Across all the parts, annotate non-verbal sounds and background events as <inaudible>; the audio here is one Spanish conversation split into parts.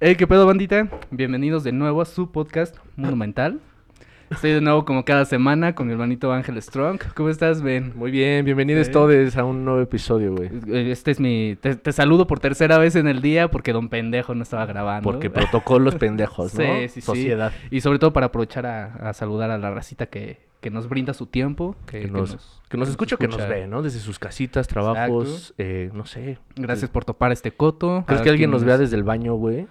Hey, ¿qué pedo, bandita? Bienvenidos de nuevo a su podcast Monumental. Estoy de nuevo como cada semana con mi hermanito Ángel Strong. ¿Cómo estás, Ben? Muy bien, bienvenidos todos a un nuevo episodio, güey. Este es mi... Te, te saludo por tercera vez en el día porque Don Pendejo no estaba grabando. Porque protocolos <laughs> pendejos, ¿no? Sí, sí, sí. Sociedad. Y sobre todo para aprovechar a, a saludar a la racita que, que nos brinda su tiempo. Que, Que que nos, que nos escucha o que nos escucha. ve, ¿no? Desde sus casitas, trabajos, eh, no sé. Gracias por topar este coto. ¿Crees que alguien nos vea desde el baño, güey?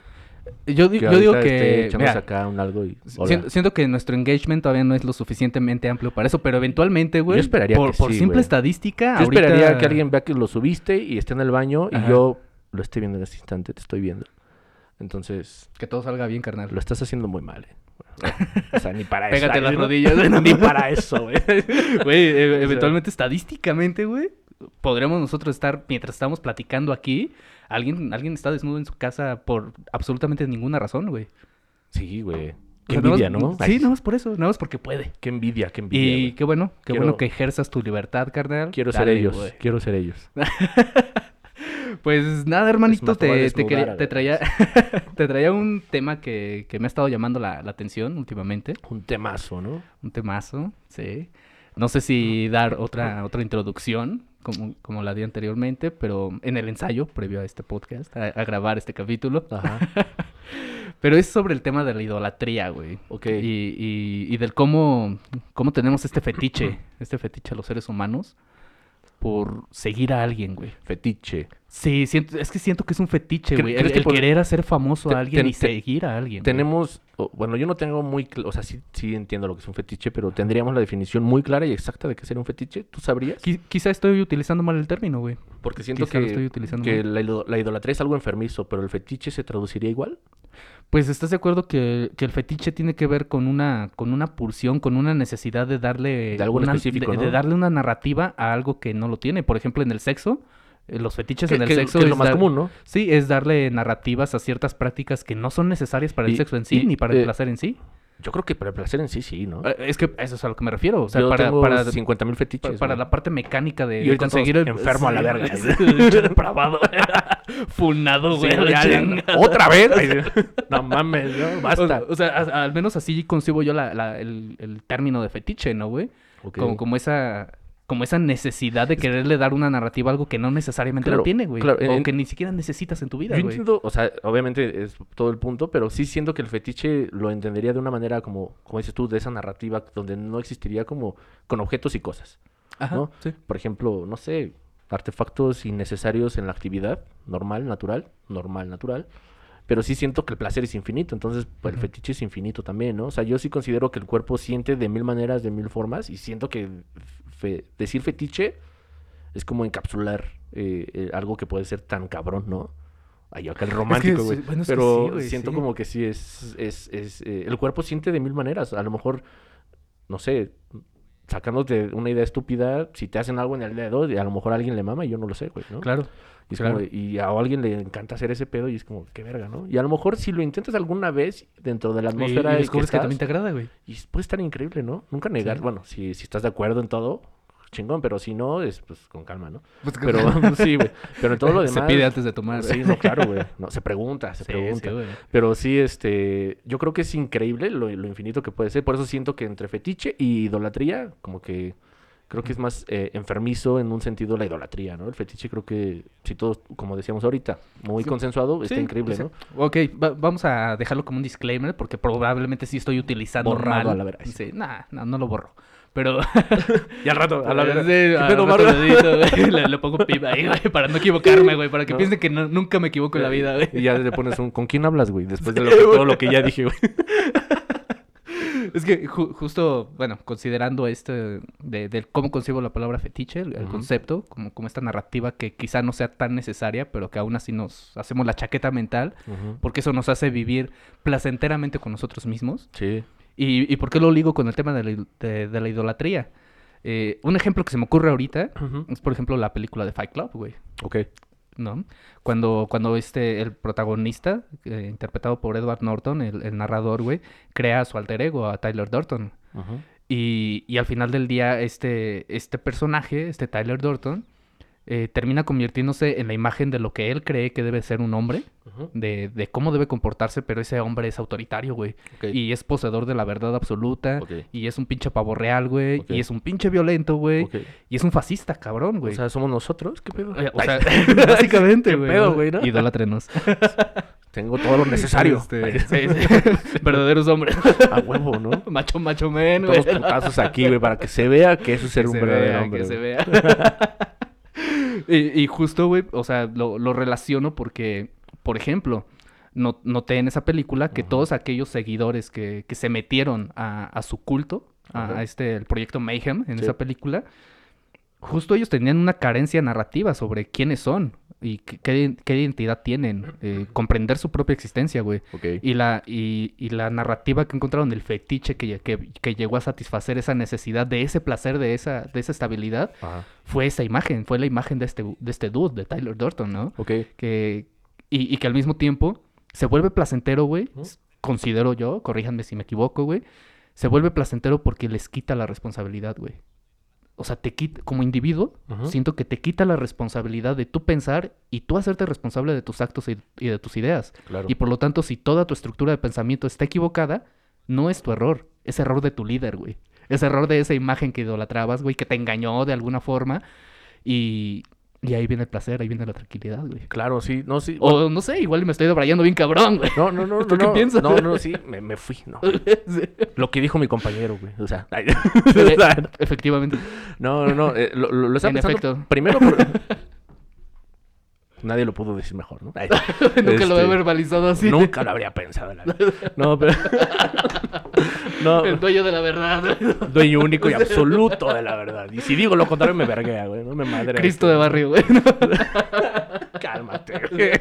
Yo, Que yo digo que... echándose mira, acá un algo y... Siento, siento que nuestro engagement todavía no es lo suficientemente amplio para eso, pero eventualmente, güey, Yo esperaría por, que por sí, simple güey. estadística, Yo esperaría ahorita- que alguien vea que lo subiste y esté en el baño Ajá. y yo lo esté viendo en este instante, te estoy viendo. Entonces, Que todo salga bien, carnal. lo estás haciendo muy mal, eh. O sea, ni para eso. <laughs> Pégate las ¿no? rodillas. <laughs> ni para eso, güey. <laughs> Güey, e- sea- eventualmente, estadísticamente, güey, podremos nosotros estar, mientras estamos platicando aquí, alguien, alguien está desnudo en su casa por absolutamente ninguna razón, güey. Sí, güey. O Qué sea, envidia, ¿no? Sí, nada más por eso, nada más porque puede. Qué envidia, qué envidia. Y qué bueno, qué Quiero- bueno que ejerzas tu libertad, carnal. Quiero ser ellos, quiero ser ellos. <laughs> Pues nada, hermanito, te quería- te traía, <laughs> te traía un tema que, que me ha estado llamando la, la atención últimamente. Un temazo, ¿no? Un temazo, sí. No sé si dar otra, otra introducción, como, como la di anteriormente, pero en el ensayo, previo a este podcast, a, a grabar este capítulo. Ajá. <laughs> Pero es sobre el tema de la idolatría, güey. Ok. Y, y, y del cómo, cómo tenemos este fetiche, <clears throat> este fetiche a los seres humanos por seguir a alguien, güey. Fetiche. Sí, siento, es que siento que es un fetiche, ¿Cre- güey. El, el querer hacer famoso a alguien y seguir a alguien. Tenemos, bueno, yo no tengo muy, o sea, sí, sí entiendo lo que es un fetiche, pero tendríamos la definición muy clara y exacta de qué sería un fetiche. ¿Tú sabrías? Qui- quizá estoy utilizando mal el término, güey. Porque siento Quizá que, estoy utilizando que la, ido- la idolatría es algo enfermizo, pero el fetiche se traduciría igual. Pues estás de acuerdo que, que el fetiche tiene que ver con una, con una pulsión, con una necesidad de darle. De algo en una- específico, de, ¿no? de darle una narrativa a algo que no lo tiene. Por ejemplo, en el sexo. Eh, Los fetiches Que, en el que- sexo que es lo más dar- común, ¿no? Sí, es darle narrativas a ciertas prácticas que no son necesarias para el Y- sexo en sí, y, ni para el eh, placer en sí. Yo creo que para el placer en sí, sí, ¿no? Eh, Es que eso es a lo que me refiero. O sea, yo para, tengo para, 50 mil fetiches. Pa- para la parte mecánica de Y conseguir el enfermo a la verga. Depravado. Funado, güey. Sí. <laughs> <laughs> ¿Otra vez? <laughs> No mames, no, basta. O, o sea, a- al menos así concibo yo la- la- el, el término de fetiche, ¿no, güey? Como, como esa como esa necesidad de quererle dar una narrativa a algo que no necesariamente Claro, lo tiene, güey. claro, o en- que ni siquiera necesitas en tu vida, Yo güey. entiendo, o sea, obviamente es todo el punto, pero sí siento que el fetiche lo entendería de una manera como, como dices tú, de esa narrativa donde no existiría como con objetos y cosas. Ajá, ¿no? sí. Por ejemplo, no sé, artefactos innecesarios en la actividad normal, natural, normal, natural. Pero sí siento que el placer es infinito, entonces pues, el fetiche es infinito también, ¿no? O sea, yo sí considero que el cuerpo siente de mil maneras, de mil formas, y siento que fe- decir fetiche es como encapsular eh, eh, algo que puede ser tan cabrón, ¿no? Ay, acá el romántico, güey. bueno, es que Pero sí, güey, siento sí. como que sí es, es, es eh, el cuerpo siente de mil maneras. A lo mejor, no sé, sacándote una idea estúpida, si te hacen algo en el dedo, y a lo mejor a alguien le mama y yo no lo sé, güey, ¿no? Claro. Y, es claro. como y a alguien le encanta hacer ese pedo y es como, qué verga, ¿no? Y a lo mejor si lo intentas alguna vez dentro de la Y, atmósfera y en descubres que, estás, también te agrada, güey. y puede estar increíble, ¿no? Nunca negar, Sí. bueno, si, si estás de acuerdo en todo, chingón, pero si no, es pues con calma, ¿no? Pues, Pero <laughs> sí, güey. Pero en todo lo <laughs> demás. Se pide antes de tomar. Sí, no, claro, güey. <laughs> No, se pregunta, se Sí, pregunta. sí. Pero sí, este, yo creo que es increíble lo, lo infinito que puede ser. Por eso siento que entre fetiche y idolatría, como que creo que es más eh, enfermizo en un sentido la idolatría, ¿no? El fetiche creo que, si todos, como decíamos ahorita, muy Sí. consensuado, está increíble, ¿no? Ok, va- vamos a dejarlo como un disclaimer porque probablemente sí estoy utilizando Borrado mal. a la verga. Sí, nah, no, no lo borro. Pero <laughs> Y al rato, <laughs> a la verga. Sí, le, le pongo pip ahí, güey, para no equivocarme, güey, para que No. piensen que no- nunca me equivoco en la vida, güey. Y ya le pones un, ¿con quién hablas, güey? Después de lo que- todo lo que ya dije, güey. <laughs> Es que ju- justo, bueno, considerando este de, de cómo concibo la palabra fetiche, el, concepto, como, como esta narrativa que quizá no sea tan necesaria, pero que aún así nos hacemos la chaqueta mental, porque eso nos hace vivir placenteramente con nosotros mismos. Sí. ¿Y, y por qué lo ligo con el tema de la, de- de la idolatría? Eh, un ejemplo que se me ocurre ahorita es, por ejemplo, la película de Fight Club, güey. Ok. ¿no? Cuando, cuando este, el protagonista, eh, interpretado por Edward Norton, el, el narrador, güey, crea a su alter ego, a Tyler Durton. Ujú. Y, y al final del día, este, este personaje, este Tyler Durton, eh, termina convirtiéndose en la imagen de lo que él cree que debe ser un hombre, de, de cómo debe comportarse, pero ese hombre es autoritario, güey. Y es poseedor de la verdad absoluta. Y es un pinche pavo real, güey. Y es un pinche violento, güey. Y es un fascista, cabrón, O güey. sea, ¿somos nosotros? ¿Qué pedo? Eh, o sea, <laughs> <laughs> básicamente, ¿Qué güey. pedo, güey, no? Idólatrenos. <laughs> Tengo todo lo necesario. Este, sí, sí. Verdaderos hombres. A huevo, ¿no? macho, macho men, Todos güey. putazos aquí, güey, para que se vea que eso es ser Que un verdadero vea, hombre. que se vea. <laughs> y, y justo, güey, o sea, lo, lo relaciono porque, por ejemplo, no- noté en esa película que todos aquellos seguidores que, que se metieron a, a su culto, a, este, el proyecto Mayhem en Sí. esa película, justo ellos tenían una carencia narrativa sobre quiénes son y qué, qué- identidad tienen, eh, comprender su propia existencia, güey. Y la, y, y la narrativa que encontraron, el fetiche que, que, que llegó a satisfacer esa necesidad de ese placer, de esa, de esa estabilidad, Ajá. fue esa imagen, fue la imagen de este, de este dude, de Tyler Durton, ¿no? Ok. Que, y, y que al mismo tiempo se vuelve placentero, güey, considero yo, corríjanme si me equivoco, güey, se vuelve placentero porque les quita la responsabilidad, güey. O sea, te quita, como individuo, siento que te quita la responsabilidad de tú pensar y tú hacerte responsable de tus actos y, y de tus ideas. Claro. Y por lo tanto, si toda tu estructura de pensamiento está equivocada, no es tu error, es error de tu líder, güey. Es error de esa imagen que idolatrabas, güey, que te engañó de alguna forma. Y, y ahí viene el placer, ahí viene la tranquilidad, güey. Claro, sí. No, sí. O no sé, igual me estoy debrayando bien cabrón, güey. No, no, no, ¿Tú no, qué no, piensas? no, no, sí, me, me fui, no. <laughs> Sí. Lo que dijo mi compañero, güey. O sea, <laughs> ay, <laughs> o sea, Efectivamente. no, no, no. eh, lo, lo, estaba En pensando efecto. Primero, por- nadie lo pudo decir mejor, ¿no? Ay, Nunca lo he este, verbalizado así. Nunca lo habría pensado. la verdad. No, pero. No, El dueño de la verdad. dueño único y <laughs> absoluto de la verdad. Y si digo lo contrario, me verguea, güey. No me madre. Cristo de barrio, güey. <laughs> Cálmate, güey.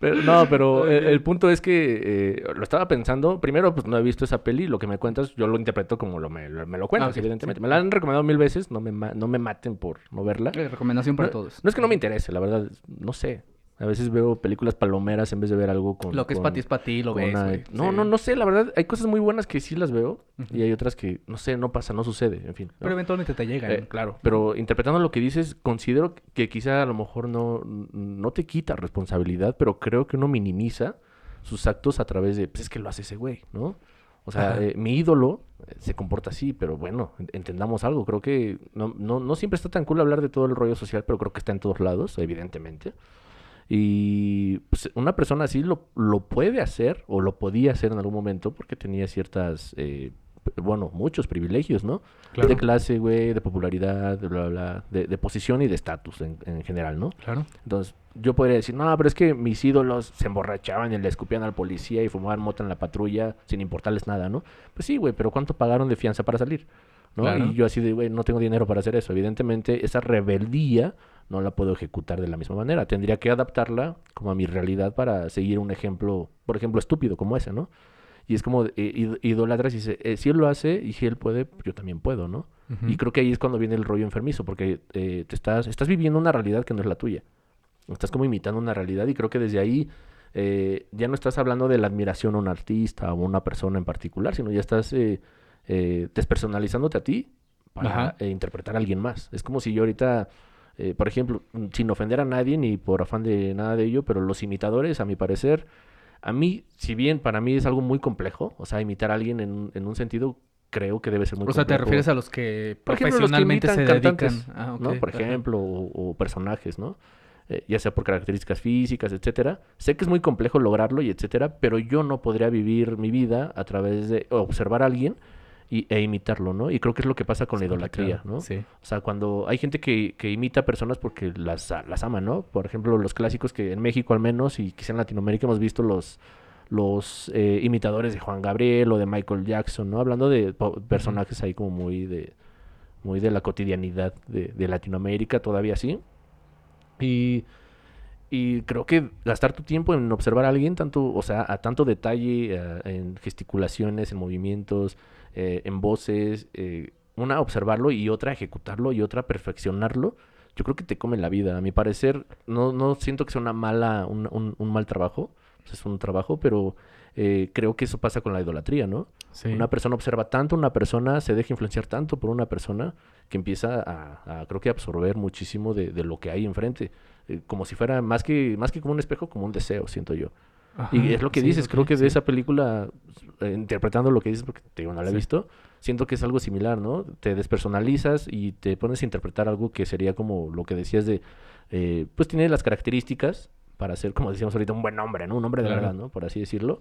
Pero, no, pero el, el punto es que eh, lo estaba pensando. Primero, pues no he visto esa peli. Lo que me cuentas, yo lo interpreto como lo me, lo- me lo cuentas, Ah, evidentemente. sí. Me la han recomendado mil veces. No me, no me maten por no verla. Eh, Recomendación para No, todos. no es que no me interese, la verdad. No sé. A veces veo películas palomeras en vez de ver algo con. Lo que es para ti es para ti, lo ves, una-. No, Sí. no, no sé. La verdad, hay cosas muy buenas que sí las veo. Y hay otras que, no sé, no pasa, no sucede. En fin. ¿no? Pero eventualmente te llegan. Eh, claro, pero interpretando lo que dices, considero que quizá a lo mejor no, no te quita responsabilidad, pero creo que uno minimiza sus actos a través de, pues es que lo hace ese güey, ¿no? O sea, eh, mi ídolo eh, se comporta así, pero bueno, en- entendamos algo. Creo que no, no, no siempre está tan cool hablar de todo el rollo social, pero creo que está en todos lados, evidentemente. Y pues, una persona así lo, lo puede hacer, o lo podía hacer en algún momento, porque tenía ciertas, eh, bueno, muchos privilegios, ¿no? Claro. De clase, güey, de popularidad, de bla, bla, bla, de, de posición y de estatus en, en general, ¿no? Claro. Entonces, yo podría decir, no, pero es que mis ídolos se emborrachaban y le escupían al policía y fumaban mota en la patrulla sin importarles nada, ¿no? Pues sí, güey, pero ¿cuánto pagaron de fianza para salir? ¿no? Claro. Y yo así de, güey, no tengo dinero para hacer eso. Evidentemente, esa rebeldía no la puedo ejecutar de la misma manera. Tendría que adaptarla como a mi realidad para seguir un ejemplo, por ejemplo, estúpido como ese, ¿no? Y es como, eh, id- idolatras y dice, eh, si él lo hace y si él puede, yo también puedo, ¿no? Y creo que ahí es cuando viene el rollo enfermizo, porque eh, te estás, estás viviendo una realidad que no es la tuya. Estás como imitando una realidad y creo que desde ahí eh, ya no estás hablando de la admiración a un artista o a una persona en particular, sino ya estás despersonalizándote a ti para interpretar a alguien más. Es como si yo ahorita, eh, por ejemplo, sin ofender a nadie ni por afán de nada de ello, pero los imitadores, a mi parecer, a mí, si bien para mí es algo muy complejo, o sea, imitar a alguien en, un- en un sentido creo que debe ser muy O sea, te complejo. refieres a los que Por ejemplo, los que profesionalmente se dedican. Ah, ¿no? Por ejemplo, o, o personajes, ¿no? Eh, ya sea por características físicas, etcétera. Sé que es muy complejo lograrlo y etcétera, pero yo no podría vivir mi vida a través de observar a alguien y, e imitarlo, ¿no? Y creo que es lo que pasa con la idolatría, ¿no? Sí. O sea, cuando hay gente que, que imita personas porque las, las ama, ¿no? Por ejemplo, los clásicos que en México al menos y quizá en Latinoamérica hemos visto los, los eh, imitadores de Juan Gabriel o de Michael Jackson, ¿no? Hablando de personajes ahí como muy de, muy de la cotidianidad de, de Latinoamérica, todavía así. Y, y creo que gastar tu tiempo en observar a alguien, tanto, o sea, a tanto detalle, en gesticulaciones, en movimientos, eh, en voces, eh, una observarlo y otra ejecutarlo y otra perfeccionarlo, yo creo que te come la vida. A mi parecer, no, no siento que sea una mala, un, un- un mal trabajo, pues es un trabajo, pero eh, creo que eso pasa con la idolatría, ¿no? Sí. Una persona observa tanto una persona, se deja influenciar tanto por una persona, que empieza a, a, creo que, absorber muchísimo de, de lo que hay enfrente. Eh, como si fuera más que, más que como un espejo, como un deseo, siento yo. Y es lo que sí, dices, creo que de sí. esa película, eh, interpretando lo que dices, porque te digo, no la he Sí. visto, siento que es algo similar, ¿no? Te despersonalizas y te pones a interpretar algo que sería como lo que decías de, eh, pues tiene las características para ser, como decíamos ahorita, un buen hombre, ¿no? Un hombre de Claro. verdad, ¿no? Por así decirlo.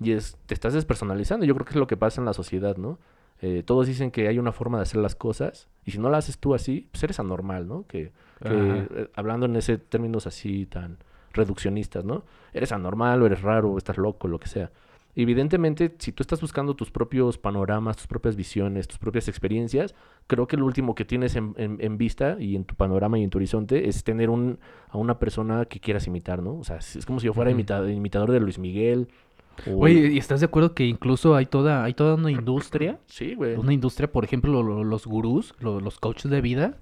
Y es, te estás despersonalizando. Yo creo que es lo que pasa en la sociedad, ¿no? Eh, todos dicen que hay una forma de hacer las cosas y si no la haces tú así, pues eres anormal, ¿no? Que, que, eh, hablando en ese términos así tan reduccionistas, ¿no? Eres anormal o eres raro o estás loco, lo que sea. Evidentemente, si tú estás buscando tus propios panoramas, tus propias visiones, tus propias experiencias, creo que lo último que tienes en, en- en vista y en tu panorama y en tu horizonte es tener un, a una persona que quieras imitar, ¿no? O sea, es como si yo fuera imitador de Luis Miguel. o- Oye, ¿y estás de acuerdo que incluso hay toda, hay toda una industria? <clears throat> sí, güey. Una industria, por ejemplo, lo- lo- los gurús, lo- los coaches de vida,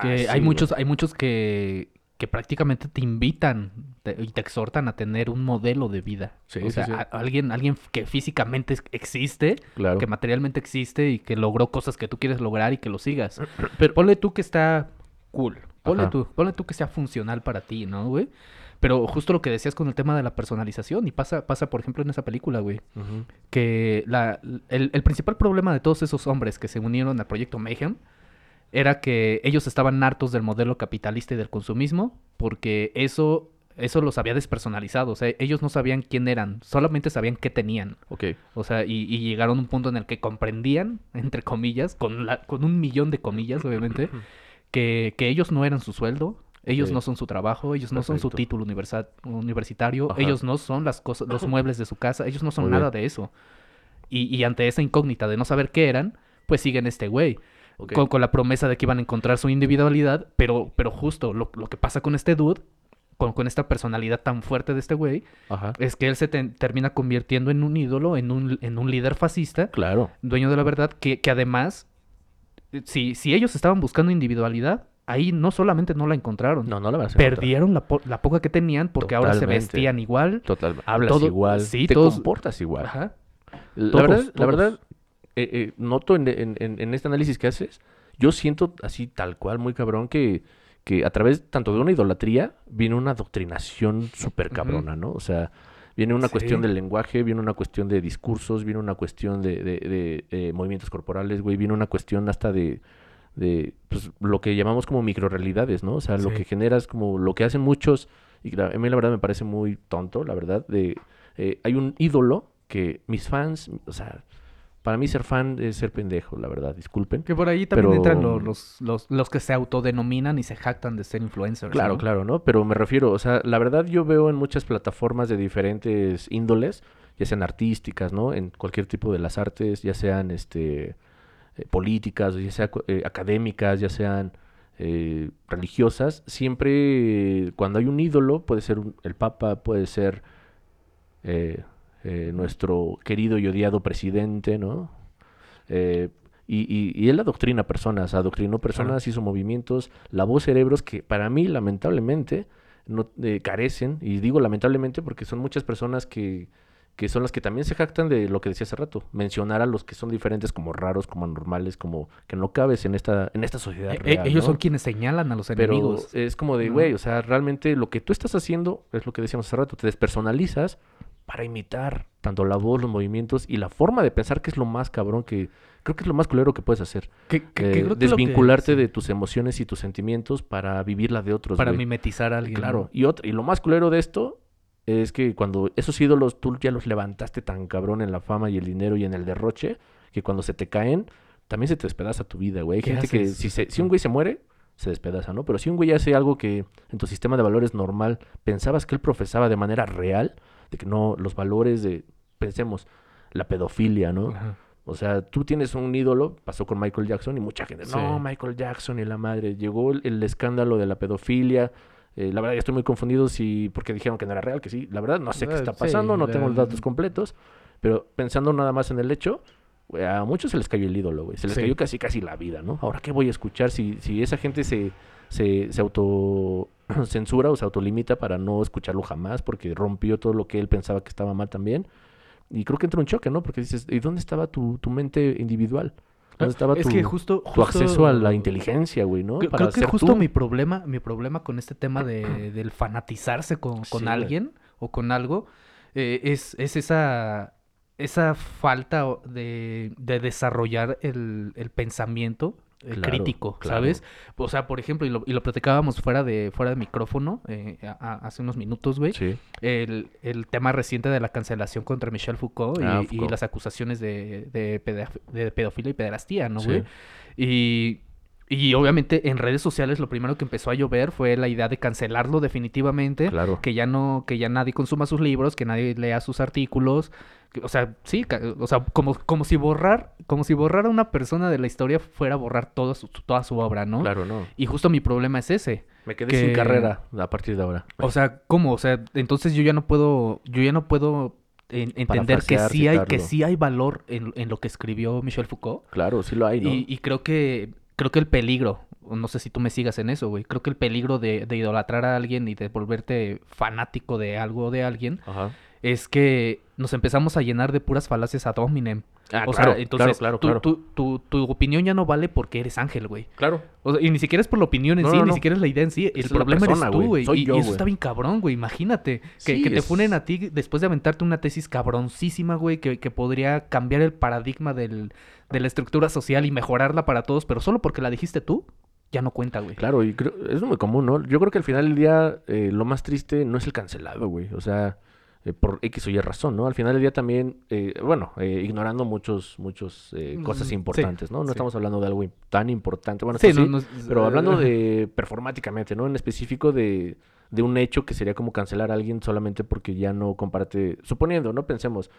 que Ah, hay güey. muchos, hay muchos que, que prácticamente te invitan te- y te exhortan a tener un modelo de vida. Sí, o sea, sí. a- alguien, alguien que físicamente existe, Claro. que materialmente existe y que logró cosas que tú quieres lograr y que lo sigas. <clears throat> Pero, Ponle tú que está cool. Ponle Ajá. tú, ponle tú que sea funcional para ti, ¿no, güey? Pero justo lo que decías con el tema de la personalización, y pasa, pasa por ejemplo, en esa película, güey, que la, el, el principal problema de todos esos hombres que se unieron al proyecto Mayhem era que ellos estaban hartos del modelo capitalista y del consumismo, porque eso, eso los había despersonalizado. O sea, ellos no sabían quién eran, solamente sabían qué tenían. Ok. O sea, y, y llegaron a un punto en el que comprendían, entre comillas, con, la, con un millón de comillas, obviamente, <laughs> que, que ellos no eran su sueldo, ellos no son su trabajo, ellos no son su título universitario, Ajá. ellos no son las cosas, los <laughs> muebles de su casa, ellos no son nada de eso. Y, y ante esa incógnita de no saber qué eran, pues siguen este güey. Con, con la promesa de que iban a encontrar su individualidad, pero, pero justo lo, lo que pasa con este dude, con, con esta personalidad tan fuerte de este güey, Ajá. es que él se te- termina convirtiendo en un ídolo, en un, en un líder fascista, Claro. dueño de la verdad, que, que además, eh, si, si ellos estaban buscando individualidad, ahí no solamente no la encontraron, No, no la perdieron la, po- la poca que tenían porque ahora se Totalmente. vestían igual. Total. Hablas Todo- igual. sí, te todos- comportas igual. Ajá. La Todos, verdad, la verdad eh, eh, noto en, en- en- este análisis que haces, yo siento así tal cual, muy cabrón, que, que a través tanto de una idolatría viene una adoctrinación súper cabrona, ¿no? O sea, viene una cuestión del lenguaje, viene una cuestión de discursos, viene una cuestión de, de- de, eh, movimientos corporales, güey, viene una cuestión hasta de, de pues, lo que llamamos como microrealidades, ¿no? O sea, lo que generas como lo que hacen muchos, y la- a mí la verdad me parece muy tonto, la verdad, de eh, hay un ídolo que mis fans, o sea, para mí ser fan es ser pendejo, la verdad, disculpen. Que por ahí también Pero- entran lo- los, los, los que se autodenominan y se jactan de ser influencers. Claro, ¿no? claro, ¿no? Pero me refiero, o sea, la verdad yo veo en muchas plataformas de diferentes índoles, ya sean artísticas, ¿no? En cualquier tipo de las artes, ya sean este eh, políticas, ya sean académicas, ya sean eh, religiosas, siempre eh, cuando hay un ídolo, puede ser un- el Papa, puede ser eh, nuestro querido y odiado presidente, ¿no? Eh, y, y, y él adoctrina personas, adoctrinó personas, hizo movimientos, lavó cerebros que para mí, lamentablemente, no eh, carecen, y digo lamentablemente porque son muchas personas que, que son las que también se jactan de lo que decía hace rato, mencionar a los que son diferentes como raros, como anormales, como que no cabes en esta, en esta sociedad Eh, eh, real, ellos ¿no? son quienes señalan a los Pero enemigos. es como de, ¿no? güey, o sea, realmente lo que tú estás haciendo es lo que decíamos hace rato, te despersonalizas para imitar tanto la voz, los movimientos y la forma de pensar que es lo más cabrón que creo que es lo más culero que puedes hacer. Que- que- que Eh, que que- desvincularte sí, de tus emociones y tus sentimientos para vivir la de otros, Para mimetizar a alguien. Claro, y, otra, y lo más culero de esto es que cuando esos ídolos tú ya los levantaste tan cabrón en la fama y el dinero y en el derroche, que cuando se te caen, también se te despedaza tu vida, güey. Hay ¿Qué gente que si, se- si un güey se muere, se despedaza, ¿no? Pero si un güey hace algo que en tu sistema de valores normal pensabas que él profesaba de manera real, de que no, los valores de, pensemos, la pedofilia, ¿no? Ajá. O sea, tú tienes un ídolo, pasó con Michael Jackson y mucha gente, Sí. no, Michael Jackson y la madre, llegó el, el escándalo de la pedofilia. eh, la verdad, estoy muy confundido si, porque dijeron que no era real, que sí. La verdad, no sé qué Eh, está sí, pasando, no tengo los datos completos. Pero pensando nada más en el hecho, a muchos se les cayó el ídolo, güey. Se les Sí. cayó casi casi la vida, ¿no? Ahora, ¿qué voy a escuchar si, si esa gente se, se, se autocensura <clears throat> o se autolimita para no escucharlo jamás porque rompió todo lo que él pensaba que estaba mal también? Y creo que entra un choque, ¿no? Porque dices, ¿y dónde estaba tu, tu mente individual? ¿Dónde estaba es tu, que justo, tu justo- acceso a la inteligencia, güey, no? Creo, Para creo que justo tú. mi problema, mi problema con este tema de, <clears throat> del fanatizarse con, con Sí, güey. alguien o con algo eh, es, es esa, esa falta de, de desarrollar el, el pensamiento eh, Claro, crítico, claro. ¿sabes? O sea, por ejemplo, y lo, y lo platicábamos fuera de, fuera de micrófono eh, a- a- hace unos minutos, güey. Sí, El, el tema reciente de la cancelación contra Michel Foucault y, Ah, y Foucault. las acusaciones de, de, de pedofilia y pederastía, ¿no, Sí. güey? Y, y obviamente en redes sociales lo primero que empezó a llover fue la idea de cancelarlo definitivamente. claro. Que ya no, que ya nadie consuma sus libros, que nadie lea sus artículos. o sea, sí, o sea, como, como si borrar, como si borrar a una persona de la historia fuera borrar toda su, toda su obra, ¿no? Claro, no. Y justo mi problema es ese. Me quedé que- sin carrera a partir de ahora. O sea, ¿cómo? O sea, entonces yo ya no puedo, yo ya no puedo en- entender que sí hay, que sí hay valor en, en lo que escribió Michel Foucault. Claro, sí lo hay, ¿no? Y, y creo que, creo que el peligro, no sé si tú me sigas en eso, güey. Creo que el peligro de, de idolatrar a alguien y de volverte fanático de algo o de alguien Ajá. es que nos empezamos a llenar de puras falacias ad hominem. Ah, o claro, sea, entonces claro, tu, claro, tu- tu- tu opinión ya no vale porque eres ángel, güey. Claro. O sea, y ni siquiera es por la opinión en No, sí, no, ni no. siquiera es la idea en sí. El Es problema persona, eres tú, güey. Y, yo, y eso está bien cabrón, güey. Imagínate. Que, Sí, que te es- funen a ti después de aventarte una tesis cabroncísima, güey, que, que podría cambiar el paradigma del, de la estructura social y mejorarla para todos, pero solo porque la dijiste tú, ya no cuenta, güey. Claro, y creo, es muy común, ¿no? Yo creo que al final del día eh, lo más triste no es el cancelado, güey. O sea, eh, por X o Y razón, ¿no? Al final del día también, eh, bueno, eh, ignorando muchos, muchos eh, cosas Mm, sí, importantes, ¿no? No sí. estamos hablando de algo tan importante. Bueno, Sí, esto no, sí, no es- pero hablando de <laughs> performáticamente, ¿no? En específico de, de un hecho que sería como cancelar a alguien solamente porque ya no comparte, suponiendo, ¿no? Pensemos,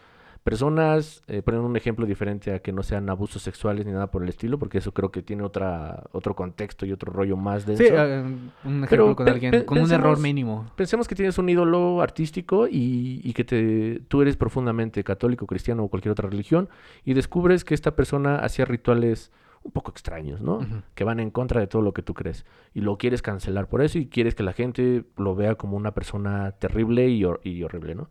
personas, eh, poniendo un ejemplo diferente a que no sean abusos sexuales ni nada por el estilo, porque eso creo que tiene otra, otro contexto y otro rollo más denso. Sí, eh, un ejemplo Pero con alguien, con un error mínimo. Pensemos que tienes un ídolo artístico y, y que te, tú eres profundamente católico, cristiano o cualquier otra religión y descubres que esta persona hacía rituales un poco extraños, ¿no? Que van en contra de todo lo que tú crees y lo quieres cancelar por eso y quieres que la gente lo vea como una persona terrible y, hor- y horrible, ¿no?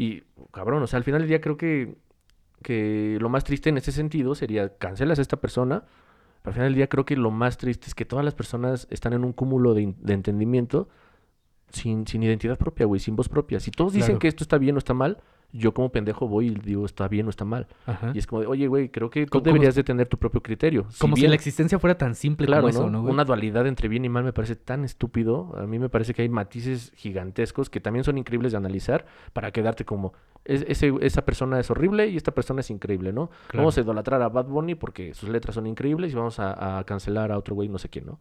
Y cabrón, o sea, al final del día creo que, que lo más triste en ese sentido sería cancelas a esta persona, pero al final del día creo que lo más triste es que todas las personas están en un cúmulo de, de entendimiento sin, sin identidad propia, güey, sin voz propia. Si todos dicen Claro. que esto está bien o está mal, yo como pendejo voy y digo está bien o está mal. Ajá. Y es como de, oye, güey, creo que tú deberías de tener tu propio criterio. Si Como si bien- la existencia fuera tan simple Claro, como eso, ¿no? ¿no, güey? Una dualidad entre bien y mal me parece tan estúpido. A mí me parece que hay matices gigantescos que también son increíbles de analizar para quedarte como, "Es- ese- esa persona es horrible y esta persona es increíble, ¿no? Claro. Vamos a idolatrar a Bad Bunny porque sus letras son increíbles y vamos a, a cancelar a otro güey no sé quién, ¿no?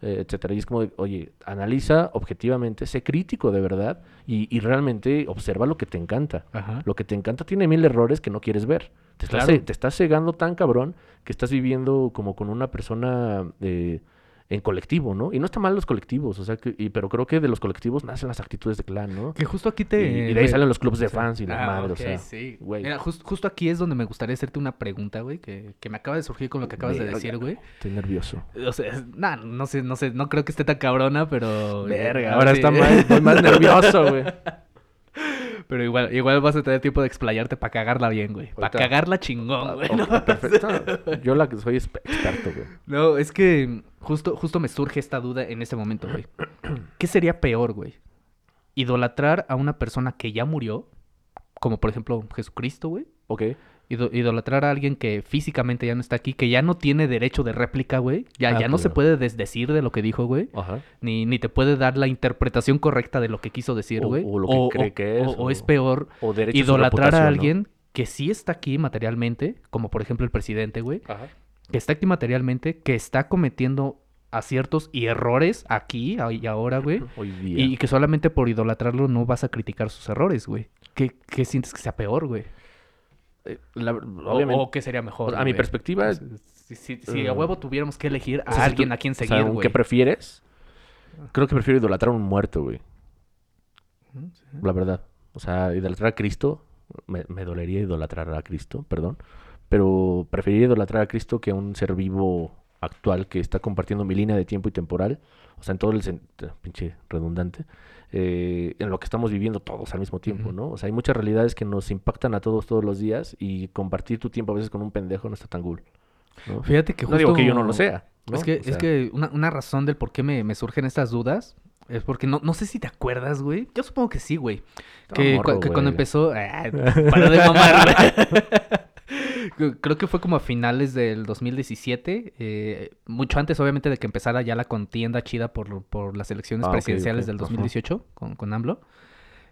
Etcétera. Y es como, de, oye, analiza objetivamente, sé crítico de verdad y, y realmente observa lo que te encanta. Ajá. Lo que te encanta tiene mil errores que no quieres ver. Te estás, Claro. te estás cegando tan cabrón que estás viviendo como con una persona eh, en colectivo, ¿no? Y no está mal los colectivos, o sea, que, y- pero creo que de los colectivos nacen las actitudes de clan, ¿no? Que justo aquí te... Y, y de ahí salen los clubs de fans y la Ah, madre, o ok, sea. sí. güey. Mira, jus- justo aquí es donde me gustaría hacerte una pregunta, güey, que, que me acaba de surgir con lo que acabas de decir, güey. Estoy nervioso. O sea, nah, no sé, no sé, no creo que esté tan cabrona, pero... Verga, Ah, ahora sí. está mal, estoy más <laughs> nervioso, güey. Pero igual, igual vas a tener tiempo de explayarte para cagarla bien, güey. Para cagarla chingón, güey. ¿no? Ok, perfecto. <laughs> Yo la que soy experto, güey. No, es que justo, justo me surge esta duda en este momento, güey. ¿Qué sería peor, güey? ¿Idolatrar a una persona que ya murió? Como por ejemplo Jesucristo, güey. Ok. Ido- idolatrar a alguien que físicamente ya no está aquí, que ya no tiene derecho de réplica, güey. Ya, Ah, ya no se puede desdecir de lo que dijo, güey. Ajá. Ni, ni te puede dar la interpretación correcta de lo que quiso decir, O- güey. o lo que cree que es, O, o o- es peor O a idolatrar a alguien que sí está aquí materialmente, como por ejemplo el presidente, güey. Ajá. Que está aquí materialmente, que está cometiendo aciertos y errores aquí y ahora, güey. <laughs> Hoy día. Y que solamente por idolatrarlo no vas a criticar sus errores, güey. ¿Qué, qué sientes que sea peor, güey? Eh, la- O- obviamente, O, qué sería mejor. o sea, a mi perspectiva, Si, si- si a eh, huevo tuviéramos que elegir a o sea, alguien tú- a quien o sea, seguir, ¿un güey. ¿Qué prefieres? Creo que prefiero idolatrar a un muerto, güey. Sí. La verdad. O sea, idolatrar a Cristo, me, me dolería idolatrar a Cristo, perdón. Pero preferiría idolatrar a Cristo que a un ser vivo actual que está compartiendo mi línea de tiempo y temporal. O sea, en todo el sentido, pinche redundante, eh, en lo que estamos viviendo todos al mismo tiempo. ¿no? O sea, hay muchas realidades que nos impactan a todos todos los días y compartir tu tiempo a veces con un pendejo no está tan cool. ¿no? Fíjate que No digo que yo no lo sea. ¿no? Es que, O es que una, una razón del por qué me, me surgen estas dudas es porque no, no sé si te acuerdas, güey. Yo supongo que sí, güey. Que, morro, cu- que cuando empezó. Ah, para de mamar. <laughs> Creo que fue como a finales del 2017. eh, mucho antes, obviamente, de que empezara ya la contienda chida por, por las elecciones Ah, presidenciales ok, del ajá. 2018 con, con AMLO.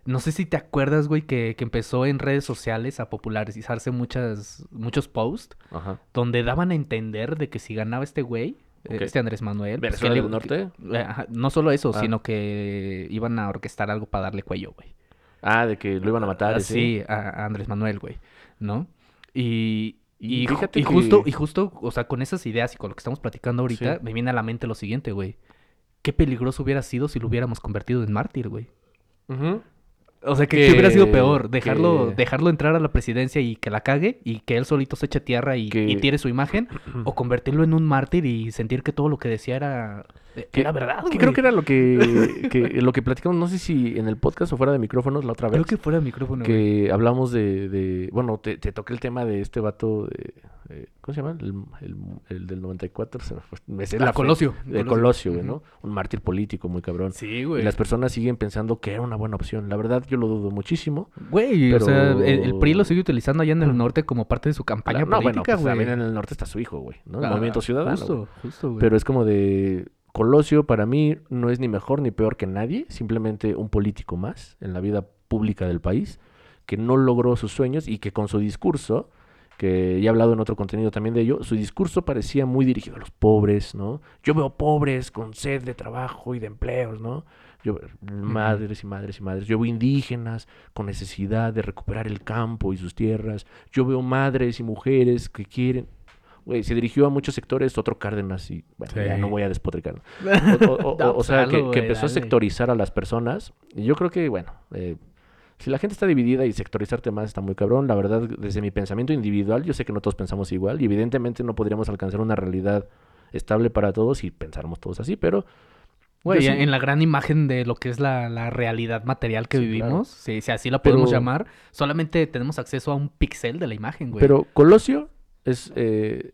No sé si te acuerdas, güey, que, que empezó en redes sociales a popularizarse muchas, muchos posts Ajá. donde daban a entender de que si ganaba este güey, eh, este Andrés Manuel, pues, ¿Venezuela que del Norte? que- ajá, no solo eso, Ah. sino que iban a orquestar algo para darle cuello, güey. Ah, de que lo iban a matar. Ah, ¿sí? sí, a, a Andrés Manuel, güey, ¿no? Y, Y y, ju- fíjate y justo, y justo, o sea, con esas ideas y con lo que estamos platicando ahorita, Sí. me viene a la mente lo siguiente, güey. Qué peligroso hubiera sido si lo hubiéramos convertido en mártir, güey. O sea, que, Que- ¿qué hubiera sido peor, dejarlo, que- dejarlo entrar a la presidencia y que la cague y que él solito se eche tierra y, Que- y tire su imagen, <clears throat> o convertirlo en un mártir y sentir que todo lo que decía era, Que- era verdad, Que güey. creo que era lo que, que- <laughs> lo que platicamos, no sé si en el podcast o fuera de micrófonos la otra vez. Creo que fuera micrófono, güey. que hablamos de, de- bueno, te, te toqué el tema de este vato, de, eh, ¿cómo se llama? El, el- el del 94, se me fue- me sé Ah, la Colosio, De Colosio. Colosio, güey. ¿no? Un mártir político muy cabrón. Sí, Y güey. las personas siguen pensando que era una buena opción. La verdad, yo lo dudo muchísimo. Güey, o sea, el, PRI lo sigue utilizando allá en el norte como parte de su campaña no, bueno, política, pues güey. también en el norte está su hijo, güey, ¿no? El Ah, Movimiento Ciudadano. Justo, justo, güey. Pero es como de Colosio para mí no es ni mejor ni peor que nadie, simplemente un político más en la vida pública del país que no logró sus sueños y que con su discurso, que ya he hablado en otro contenido también de ello, su discurso parecía muy dirigido a los pobres, ¿no? Yo veo pobres con sed de trabajo y de empleos, ¿no? Yo, madres y madres y madres. Yo veo indígenas con necesidad de recuperar el campo y sus tierras. Yo veo madres y mujeres que quieren. Güey, se dirigió a muchos sectores, otro Cárdenas y bueno, ya no voy a despotricar. <laughs> O, o- o- No, o sea, que, empezó a sectorizar a las personas. Y yo creo que, bueno, eh, si la gente está dividida y sectorizarte más está muy cabrón, la verdad, desde mi pensamiento individual, yo sé que no todos pensamos igual y evidentemente no podríamos alcanzar una realidad estable para todos si pensáramos todos así, pero... Güey, sí- en la gran imagen de lo que es la, la realidad material que Sí, claro. vivimos, si, si así la podemos Pero- llamar, solamente tenemos acceso a un pixel de la imagen, güey. Pero Colosio es, eh,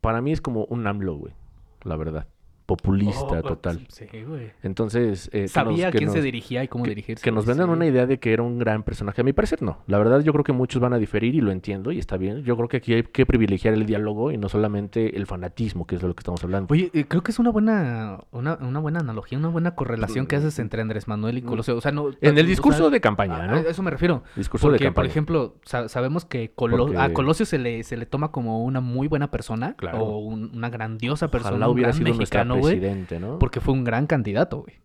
para mí es como un AMLO, güey, la verdad. Populista Oh, total. Sí, güey. Entonces, eh, Sabía a quién se dirigía y cómo que, dirigirse. que nos sí. una idea de que era un gran personaje. A mi parecer no. La verdad yo creo que muchos van a diferir y lo entiendo y está bien. Yo creo que aquí hay que privilegiar el diálogo y no solamente el fanatismo, que es de lo que estamos hablando. Oye, eh, creo que es una buena, una, una buena analogía, una buena correlación que haces entre Andrés Manuel y Colosio. O sea, no, Mm. en el o discurso sea, de campaña, ¿no? A eso me refiero. Discurso de Porque, por campaña. ejemplo, sa- sabemos que Colo- Porque- a Colosio se le, se le toma como una muy buena persona Claro. o un- una grandiosa persona, Ojalá un hubiera gran sido mexicano, güey, presidente, ¿no? porque fue un gran candidato, güey.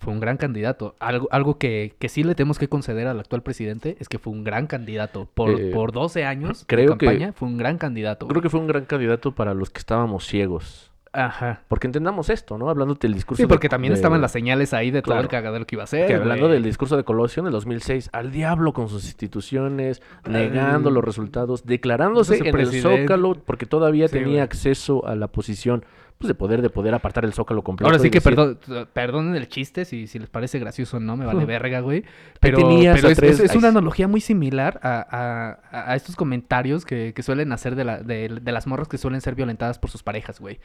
Fue un gran candidato. Algo, algo que, que sí le tenemos que conceder al actual presidente es que fue un gran candidato. Por, Eh, por 12 años creo de que- campaña, fue un gran candidato. Creo güey. que fue un gran candidato para los que estábamos ciegos. Ajá. Porque entendamos esto, ¿no? Hablando del discurso Sí, de- porque también de- estaban las señales ahí de todo el cagadero que iba a ser. Que hablando güey. del discurso de Colosio en el 2006, al diablo con sus instituciones, negando los resultados, declarándose en el. Zócalo, porque todavía Sí, tenía güey. acceso a la posición pues, de poder de poder apartar el Zócalo completo. Ahora sí que decir, perdón, perdonen el chiste si, si les parece gracioso o no, me vale verga, güey. Pero, pero es, tres- es- es una analogía muy similar a, a- a estos comentarios que, que suelen hacer de, la, de, de las morras que suelen ser violentadas por sus parejas, güey.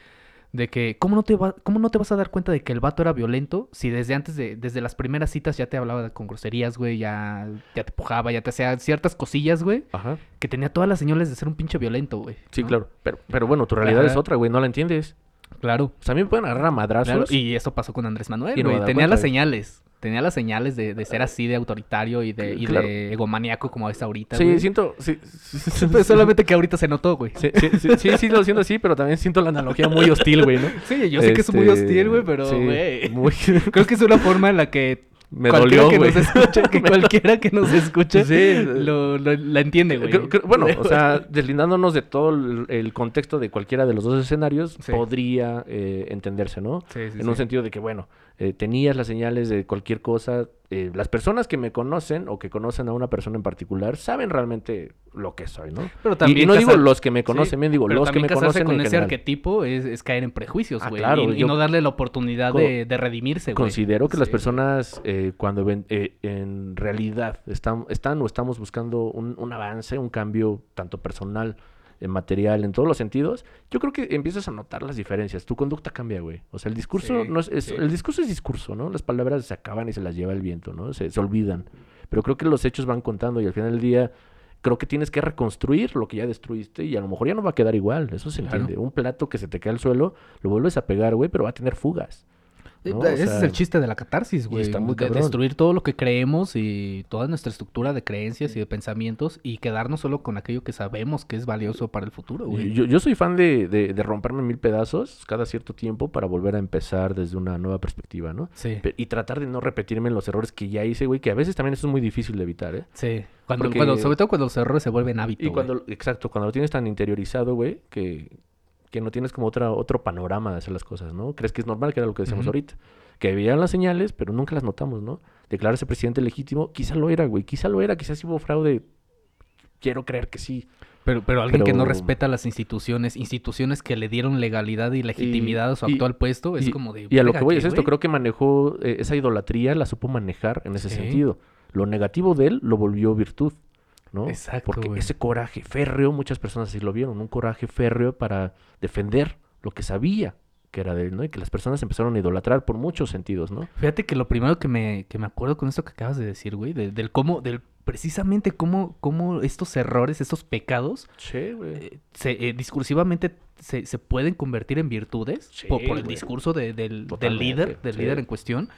De que, ¿cómo no, te va, ¿cómo no te vas a dar cuenta de que el vato era violento si desde antes de, desde las primeras citas ya te hablaba con groserías, güey, ya, ya te pujaba, ya te hacía ciertas cosillas, güey, Ajá, que tenía todas las señales de ser un pinche violento, güey. sí, ¿no? claro. Pero, pero bueno, tu realidad es otra, güey, no la entiendes. Claro. O sea, a mí me pueden agarrar a madrazos. Claro, Y eso pasó con Andrés Manuel, no güey. Tenía las señales. Tenía las señales de, de ser así de autoritario y de, y Claro. de egomaniaco como es ahorita, Sí, güey. siento... Sí, <laughs> Pero solamente que ahorita se notó, güey. Sí, sí, sí, sí, sí, lo siento así, pero también siento la analogía muy hostil, güey, ¿no? <laughs> Sí, yo sé que es muy Este, hostil, güey, pero, sí, güey. muy- <laughs> Creo que es una forma en la que Me cualquiera dolió, que güey. nos escuche, que <laughs> cualquiera que nos escuche Sí. lo, lo- la entiende, güey. Bueno, o sea, <laughs> deslindándonos de todo el, el contexto de cualquiera de los dos escenarios, Sí. podría eh, entenderse, ¿no? Sí, sí, en un sentido de que, bueno, eh, tenías las señales de cualquier cosa. eh, las personas que me conocen o que conocen a una persona en particular saben realmente lo que soy, ¿no? Pero Y- también y, no digo los que me Sí, conocen, bien digo los que me conocen con en ese general. arquetipo es, es caer en prejuicios, Ah, güey. claro, y, no darle la oportunidad de, de redimirse, güey. Considero que las personas eh, cuando ven- eh, en realidad están, están o estamos buscando un, un avance, un cambio tanto personal en material, en todos los sentidos, yo creo que empiezas a notar las diferencias. Tu conducta cambia, güey. O sea, el discurso Sí, no es, es- sí. el discurso es discurso, ¿no? Las palabras se acaban y se las lleva el viento, ¿no? Se, se olvidan. Pero creo que los hechos van contando y al final del día creo que tienes que reconstruir lo que ya destruiste y a lo mejor ya no va a quedar igual. Eso se Claro. entiende. Un plato que se te cae al suelo, lo vuelves a pegar, güey, pero va a tener fugas. ¿No? O Ese es el chiste de la catarsis, güey. está muy de destruir todo lo que creemos y toda nuestra estructura de creencias y de pensamientos y quedarnos solo con aquello que sabemos que es valioso para el futuro, güey. Yo, yo soy fan de, de- de romperme mil pedazos cada cierto tiempo para volver a empezar desde una nueva perspectiva, ¿no? Sí, Y tratar de no repetirme los errores que ya hice, güey, que a veces también eso es muy difícil de evitar, ¿eh? sí. Cuando, Porque- cuando, sobre todo cuando los errores se vuelven hábito, Y güey. cuando, exacto, cuando lo tienes tan interiorizado, güey, que, que no tienes como otra, otro panorama de hacer las cosas, ¿no? Crees que es normal, que era lo que decíamos ahorita. Que veían las señales, pero nunca las notamos, ¿no? Declararse presidente legítimo, quizá lo era, güey, quizá lo era, quizás sí hubo fraude. Quiero creer que sí. Pero, pero alguien que no respeta las instituciones, instituciones que le dieron legalidad y legitimidad a su y- actual puesto, es y- como de... Y a lo "Verga, que voy ¿qué, es esto, güey?". creo que manejó eh, esa idolatría, la supo manejar en ese Sí. sentido. Lo negativo de él lo volvió virtud, ¿no? Exacto, Porque güey. ese coraje férreo, muchas personas así lo vieron, un coraje férreo para defender lo que sabía que era de él, ¿no? Y que las personas empezaron a idolatrar por muchos sentidos, ¿no? Fíjate que lo primero que me, que me acuerdo con esto que acabas de decir, güey, de- del cómo, del precisamente cómo, cómo estos errores, estos pecados, Sí, eh, se, eh, discursivamente se, se pueden convertir en virtudes Sí, po- por, el güey. discurso de- del, del líder, del sí. líder en cuestión.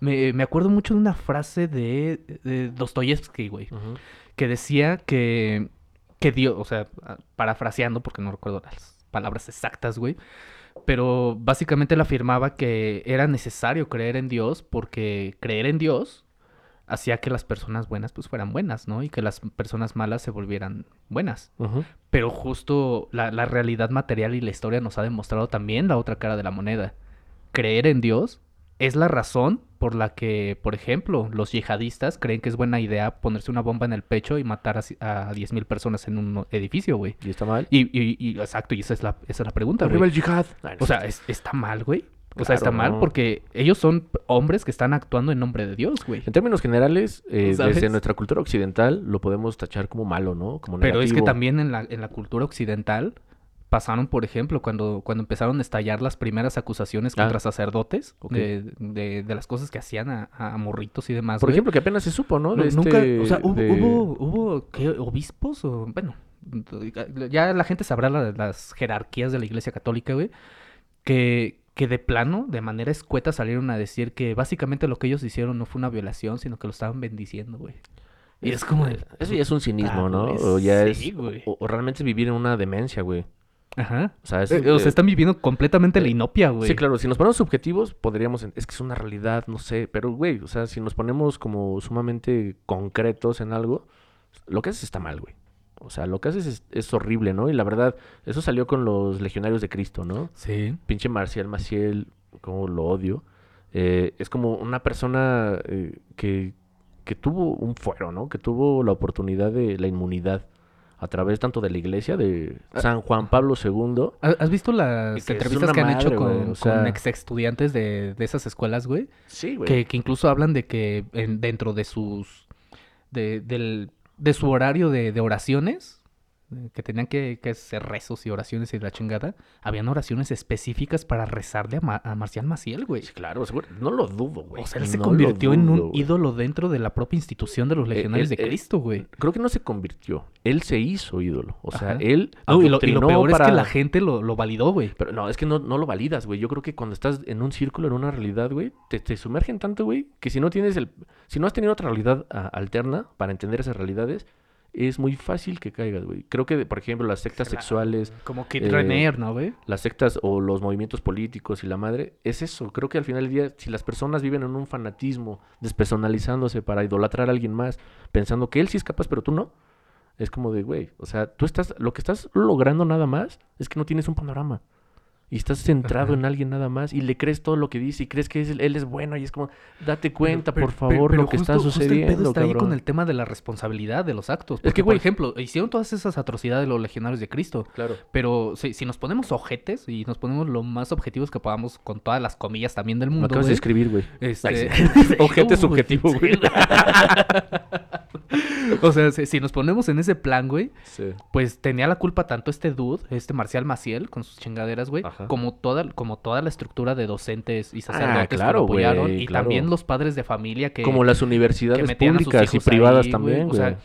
Me, me acuerdo mucho de una frase de, de Dostoyevsky, güey. Que decía que, que Dios, o sea, parafraseando porque no recuerdo las palabras exactas, güey, pero básicamente él afirmaba que era necesario creer en Dios porque creer en Dios hacía que las personas buenas pues fueran buenas, ¿no? Y que las personas malas se volvieran buenas. Pero justo la, la realidad material y la historia nos ha demostrado también la otra cara de la moneda. Creer en Dios es la razón por la que, por ejemplo, los yihadistas creen que es buena idea ponerse una bomba en el pecho y matar a, a 10.000 personas en un edificio, güey. ¿Y está mal? Y, y, y- exacto, y esa es la, esa es la pregunta, Arriba güey. el yihad. O sea, es- está mal, güey. O sea, está mal no. porque ellos son hombres que están actuando en nombre de Dios, güey. En términos generales, eh, desde nuestra cultura occidental lo podemos tachar como malo, ¿no? Como Pero es que también en la, en la cultura occidental pasaron, por ejemplo, cuando, cuando empezaron a estallar las primeras acusaciones Ah, contra sacerdotes ok. de, de- de las cosas que hacían a, a morritos y demás. Por güey. ejemplo, que apenas se supo, ¿no? De nunca, este- o sea, hubo, de- hubo, hubo, ¿qué? obispos o, bueno, ya la gente sabrá la- las jerarquías de la iglesia católica, güey, que, que de plano, de manera escueta salieron a decir que básicamente lo que ellos hicieron no fue una violación, sino que lo estaban bendiciendo, güey. Y es como de... Eso ya es un cinismo, Ah, ¿no? güey, O ya sí, es... güey. O, o realmente es vivir en una demencia, güey. Ajá. O sea, es... Eh, o sea, eh, están viviendo completamente la eh, inopia, güey. Sí, claro, si nos ponemos subjetivos, podríamos... Es que es una realidad, no sé. Pero, güey, o sea, si nos ponemos como sumamente concretos en algo, lo que haces está mal, güey. O sea, lo que haces es, es horrible, ¿no? Y la verdad, eso salió con los legionarios de Cristo, ¿no? Sí. pinche Marcial Maciel, como lo odio, eh, es como una persona eh, que, que tuvo un fuero, ¿no? Que tuvo la oportunidad de la inmunidad a través tanto de la iglesia de Ah. San Juan Pablo II. ¿Ha- ¿Has visto las que entrevistas que han hecho madre, con, güey, o sea- ex estudiantes de, de esas escuelas, güey? Sí, güey. Que, que incluso hablan de que en- dentro de sus. De, del, de su horario de, de oraciones, que tenían que, que hacer rezos y oraciones y la chingada, habían oraciones específicas para rezarle a, Ma- a Marcial Maciel, güey. Sí, claro, seguro, no lo dudo, güey. O sea, él se no convirtió en un güey. ídolo dentro de la propia institución de los legionarios él- de él- Cristo, güey. Creo que no se convirtió, él se hizo ídolo. O sea, Ajá. él No, y, lo, y lo peor es que la gente lo, lo validó, güey. Pero no, es que no, no lo validas, güey. Yo creo que cuando estás en un círculo, en una realidad, güey, te, te sumergen tanto, güey, que si no tienes el... Si no has tenido otra realidad a- alterna para entender esas realidades, es muy fácil que caigas, güey. Creo que, por ejemplo, las sectas sexuales, Como Kid eh, Renier, ¿no, güey? las sectas o los movimientos políticos y la madre, es eso. Creo que al final del día, si las personas viven en un fanatismo, despersonalizándose para idolatrar a alguien más, pensando que él sí es capaz, pero tú no, es como de, güey, o sea, tú estás, lo que estás logrando nada más es que no tienes un panorama. Y estás centrado Ajá. en alguien nada más y le crees todo lo que dice y crees que es- él es bueno y es como, date cuenta, Pero- por pero- favor, pero lo que está justo- justo el pedo sucediendo, está ahí con cabrón". el tema de la responsabilidad de los actos. Es Porque, que, por ejemplo, hicieron todas esas atrocidades los legionarios de Cristo. Claro. Pero si, si nos ponemos ojetes y nos ponemos lo más objetivos que podamos con todas las comillas también del Me mundo, acabas de güey, escribir, güey. este... <laughs> <laughs> Ojete subjetivo, güey. <laughs> O sea, si, si nos ponemos en ese plan, güey, Sí. pues tenía la culpa tanto este dude, este Marcial Maciel, con sus chingaderas, güey, Ajá. como toda, como toda la estructura de docentes y sacerdotes que claro, lo apoyaron. y claro. también los padres de familia que... Como las que universidades públicas y privadas ahí, también, O güey. sea,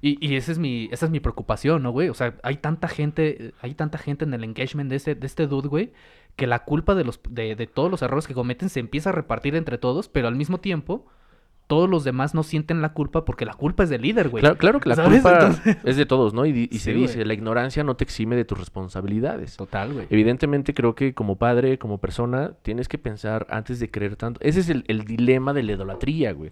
y, y esa es mi, esa es mi preocupación, ¿no, güey? O sea, hay tanta gente, hay tanta gente en el engagement de este, de este dude, güey, que la culpa de los, de, de todos los errores que cometen se empieza a repartir entre todos, pero al mismo tiempo, todos los demás no sienten la culpa porque la culpa es del líder, güey. Claro, claro que la ¿Sabes? culpa Entonces- es de todos, ¿no? Y, <laughs> se dice, güey. la ignorancia no te exime de tus responsabilidades. Total, güey. Evidentemente creo que como padre, como persona, tienes que pensar antes de creer tanto. Ese es el, el dilema de la idolatría, güey.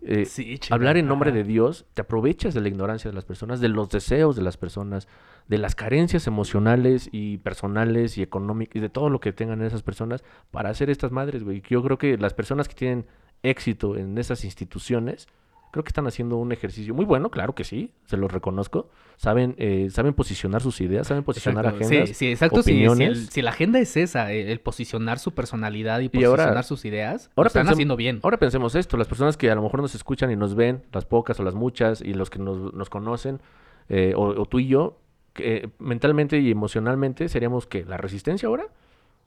Eh, Sí, chinga, hablar en nombre ajá. de Dios, te aprovechas de la ignorancia de las personas, de los deseos de las personas, de las carencias emocionales y personales y económicas y de todo lo que tengan esas personas para hacer estas madres, güey. Yo creo que las personas que tienen éxito en esas instituciones, creo que están haciendo un ejercicio muy bueno, claro que sí, se los reconozco. Saben, eh, saben posicionar sus ideas, saben posicionar Exacto, agendas. Sí, sí, exacto. Si, si, opiniones. el- si la agenda es esa, el, el posicionar su personalidad y Y ahora- posicionar sus ideas, ahora lo están haciendo bien. Ahora pensemos esto, las personas que a lo mejor nos escuchan y nos ven, las pocas o las muchas, y los que nos, nos conocen, eh, o, o tú y yo, que, eh, mentalmente y emocionalmente, seríamos que la resistencia ahora.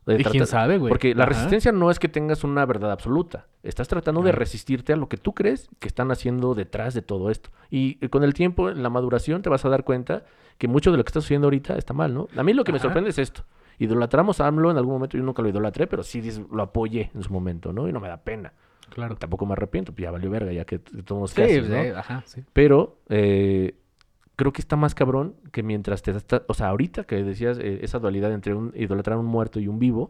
De ¿Y quién sabe, güey? Porque la Ajá. resistencia no es que tengas una verdad absoluta. Estás tratando de resistirte a lo que tú crees que están haciendo detrás de todo esto. Y eh, con el tiempo, en la maduración, te vas a dar cuenta que mucho de lo que estás haciendo ahorita está mal, ¿no? A mí lo que me sorprende es esto. Idolatramos a AMLO en algún momento, yo nunca lo idolatré, pero sí lo apoyé en su momento, ¿no? Y no me da pena. Claro. Tampoco me arrepiento, pues ya valió verga, ya que tomamos Sí, clases, ¿no? sí, ajá, sí. Pero eh, creo que está más cabrón que mientras te está, o sea, ahorita que decías eh, esa dualidad entre un idolatrar a un muerto y un vivo,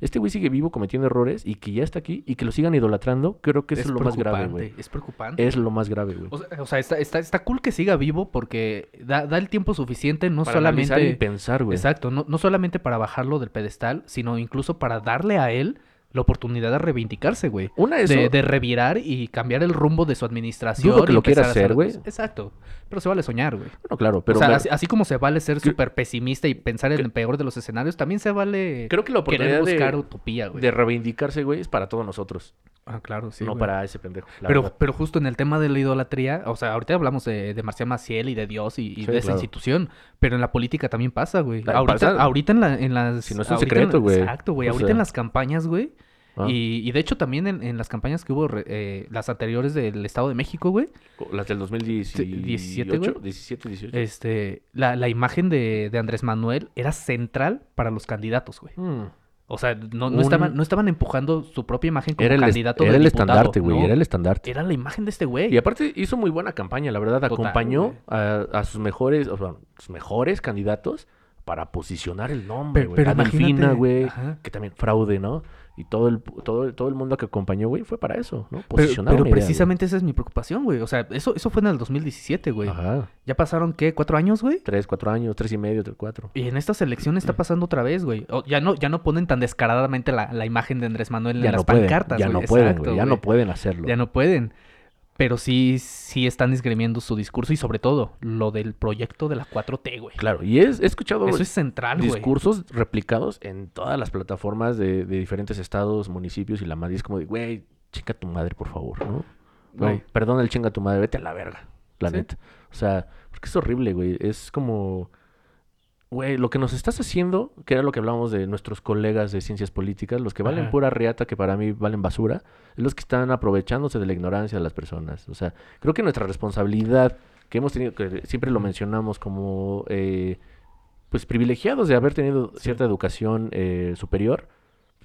este güey sigue vivo cometiendo errores y que ya está aquí y que lo sigan idolatrando, creo que eso es, lo más grave, güey. Es preocupante. Es lo más grave, güey. O sea, o sea, está, está, está cool que siga vivo porque da, da el tiempo suficiente no Para solamente... y pensar, güey. Exacto, no, no solamente para bajarlo del pedestal, sino incluso para darle a él la oportunidad de reivindicarse, güey. Una eso, De, de revirar y cambiar el rumbo de su administración. Dudo que y lo quiera hacer, güey. Exacto. Pero se vale soñar, güey. bueno, claro, pero o sea, así, así como se vale ser súper pesimista y pensar en el peor de los escenarios, también se vale creo que la querer oportunidad buscar de, utopía, güey. de reivindicarse, güey, es para todos nosotros, Ah, claro, sí. no güey. para ese pendejo. Pero, verdad. pero justo en el tema de la idolatría, o sea, ahorita hablamos de, de Marcial Maciel y de Dios y, y Sí, de esa claro. institución, pero en la política también pasa, güey. Ahorita, pasa. ahorita en, la- en las... Si no es un en- secreto, güey. Exacto, güey. O Ahorita sea. en las campañas, güey. Ah, Y, y de hecho también en, en las campañas que hubo, eh, las anteriores del Estado de México, güey, Las del 2017, 17, güey. 17, 18. este, la, la imagen de, de Andrés Manuel era central para los candidatos, güey. Mm. O sea, no, no Un- estaban, no estaban empujando su propia imagen como Era el, candidato era de el diputado, estandarte, güey. ¿no? Era el estandarte. Era la imagen de este güey. Y aparte hizo muy buena campaña, la verdad. Total, Acompañó a, a sus mejores, o sea, sus mejores candidatos para posicionar el nombre, Pero- güey. pero imagínate, güey, que también fraude, ¿no? Y todo el, todo, todo el mundo que acompañó, güey, fue para eso, ¿no? Pero, Posicionar pero idea, güey. precisamente esa es mi preocupación, güey. O sea, eso, eso fue en el 2017, güey. Ajá. Ya pasaron, ¿qué? ¿Cuatro años, güey? Tres, cuatro años, tres y medio, tres, cuatro. Y en estas elecciones está pasando otra vez, güey. O- ya, no, ya no ponen tan descaradamente la, la imagen de Andrés Manuel en las no pueden, pancartas, ya güey. no pueden, Exacto, güey. Ya no pueden hacerlo. Ya no pueden. Pero sí, sí están esgrimiendo su discurso y sobre todo lo del proyecto de la 4T, güey. Claro, y es- he escuchado Eso es central, güey. discursos replicados en todas las plataformas de, de diferentes estados, municipios y la madre es como de, güey, chinga tu madre, por favor, ¿no? No, Güey. perdón el chinga tu madre, vete a la verga, la Sí. neta. O sea, porque es horrible, güey. Es como, güey, lo que nos estás haciendo, que era lo que hablábamos de nuestros colegas de ciencias políticas, los que valen Ajá. pura reata, que para mí valen basura, es los que están aprovechándose de la ignorancia de las personas. O sea, creo que nuestra responsabilidad, que hemos tenido, que siempre lo mencionamos como, eh, pues, privilegiados de haber tenido cierta educación eh, superior.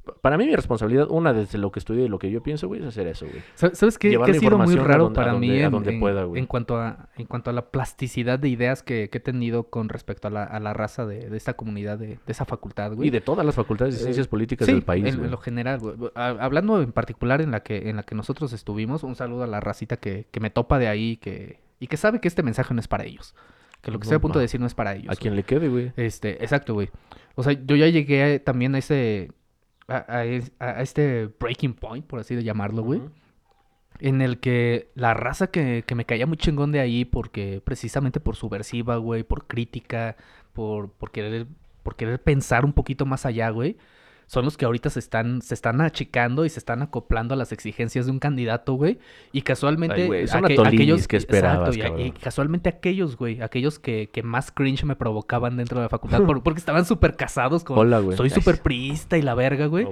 Pa- Para mí mi responsabilidad, una desde lo que estudié y lo que yo pienso, güey, es hacer eso, güey. Sa- ¿Sabes qué, la ha sido muy raro donde- para mí donde- en, donde en- pueda, güey. en cuanto a, en cuanto a la plasticidad de ideas que, que he tenido con respecto a la, a la raza de, de esta comunidad, de, de esa facultad, güey? Y de todas las facultades de Eh, ciencias políticas sí, del país, en, en lo general, güey. Ha- Hablando en particular en la que en la que nosotros estuvimos, un saludo a la racita que, que me topa de ahí que, y que sabe que este mensaje no es para ellos. Que lo que No, estoy a punto de decir no es para ellos. A quien le quede, güey. Este, exacto, güey. O sea, yo ya llegué también a ese. A, a es- a este breaking point, por así de llamarlo, güey. En el que la raza que, que me caía muy chingón de ahí, porque precisamente por subversiva, güey, por crítica, por, por querer, por querer pensar un poquito más allá, güey. Son los que ahorita se están, se están achicando y se están acoplando a las exigencias de un candidato, güey. Y casualmente. Ay, güey, son aque- atolinis que esperabas, exacto, y- casualmente aquellos, güey, aquellos que, que más cringe me provocaban dentro de la facultad, por- <laughs> porque estaban súper casados con. Hola, güey. Soy súper priista y la verga, güey.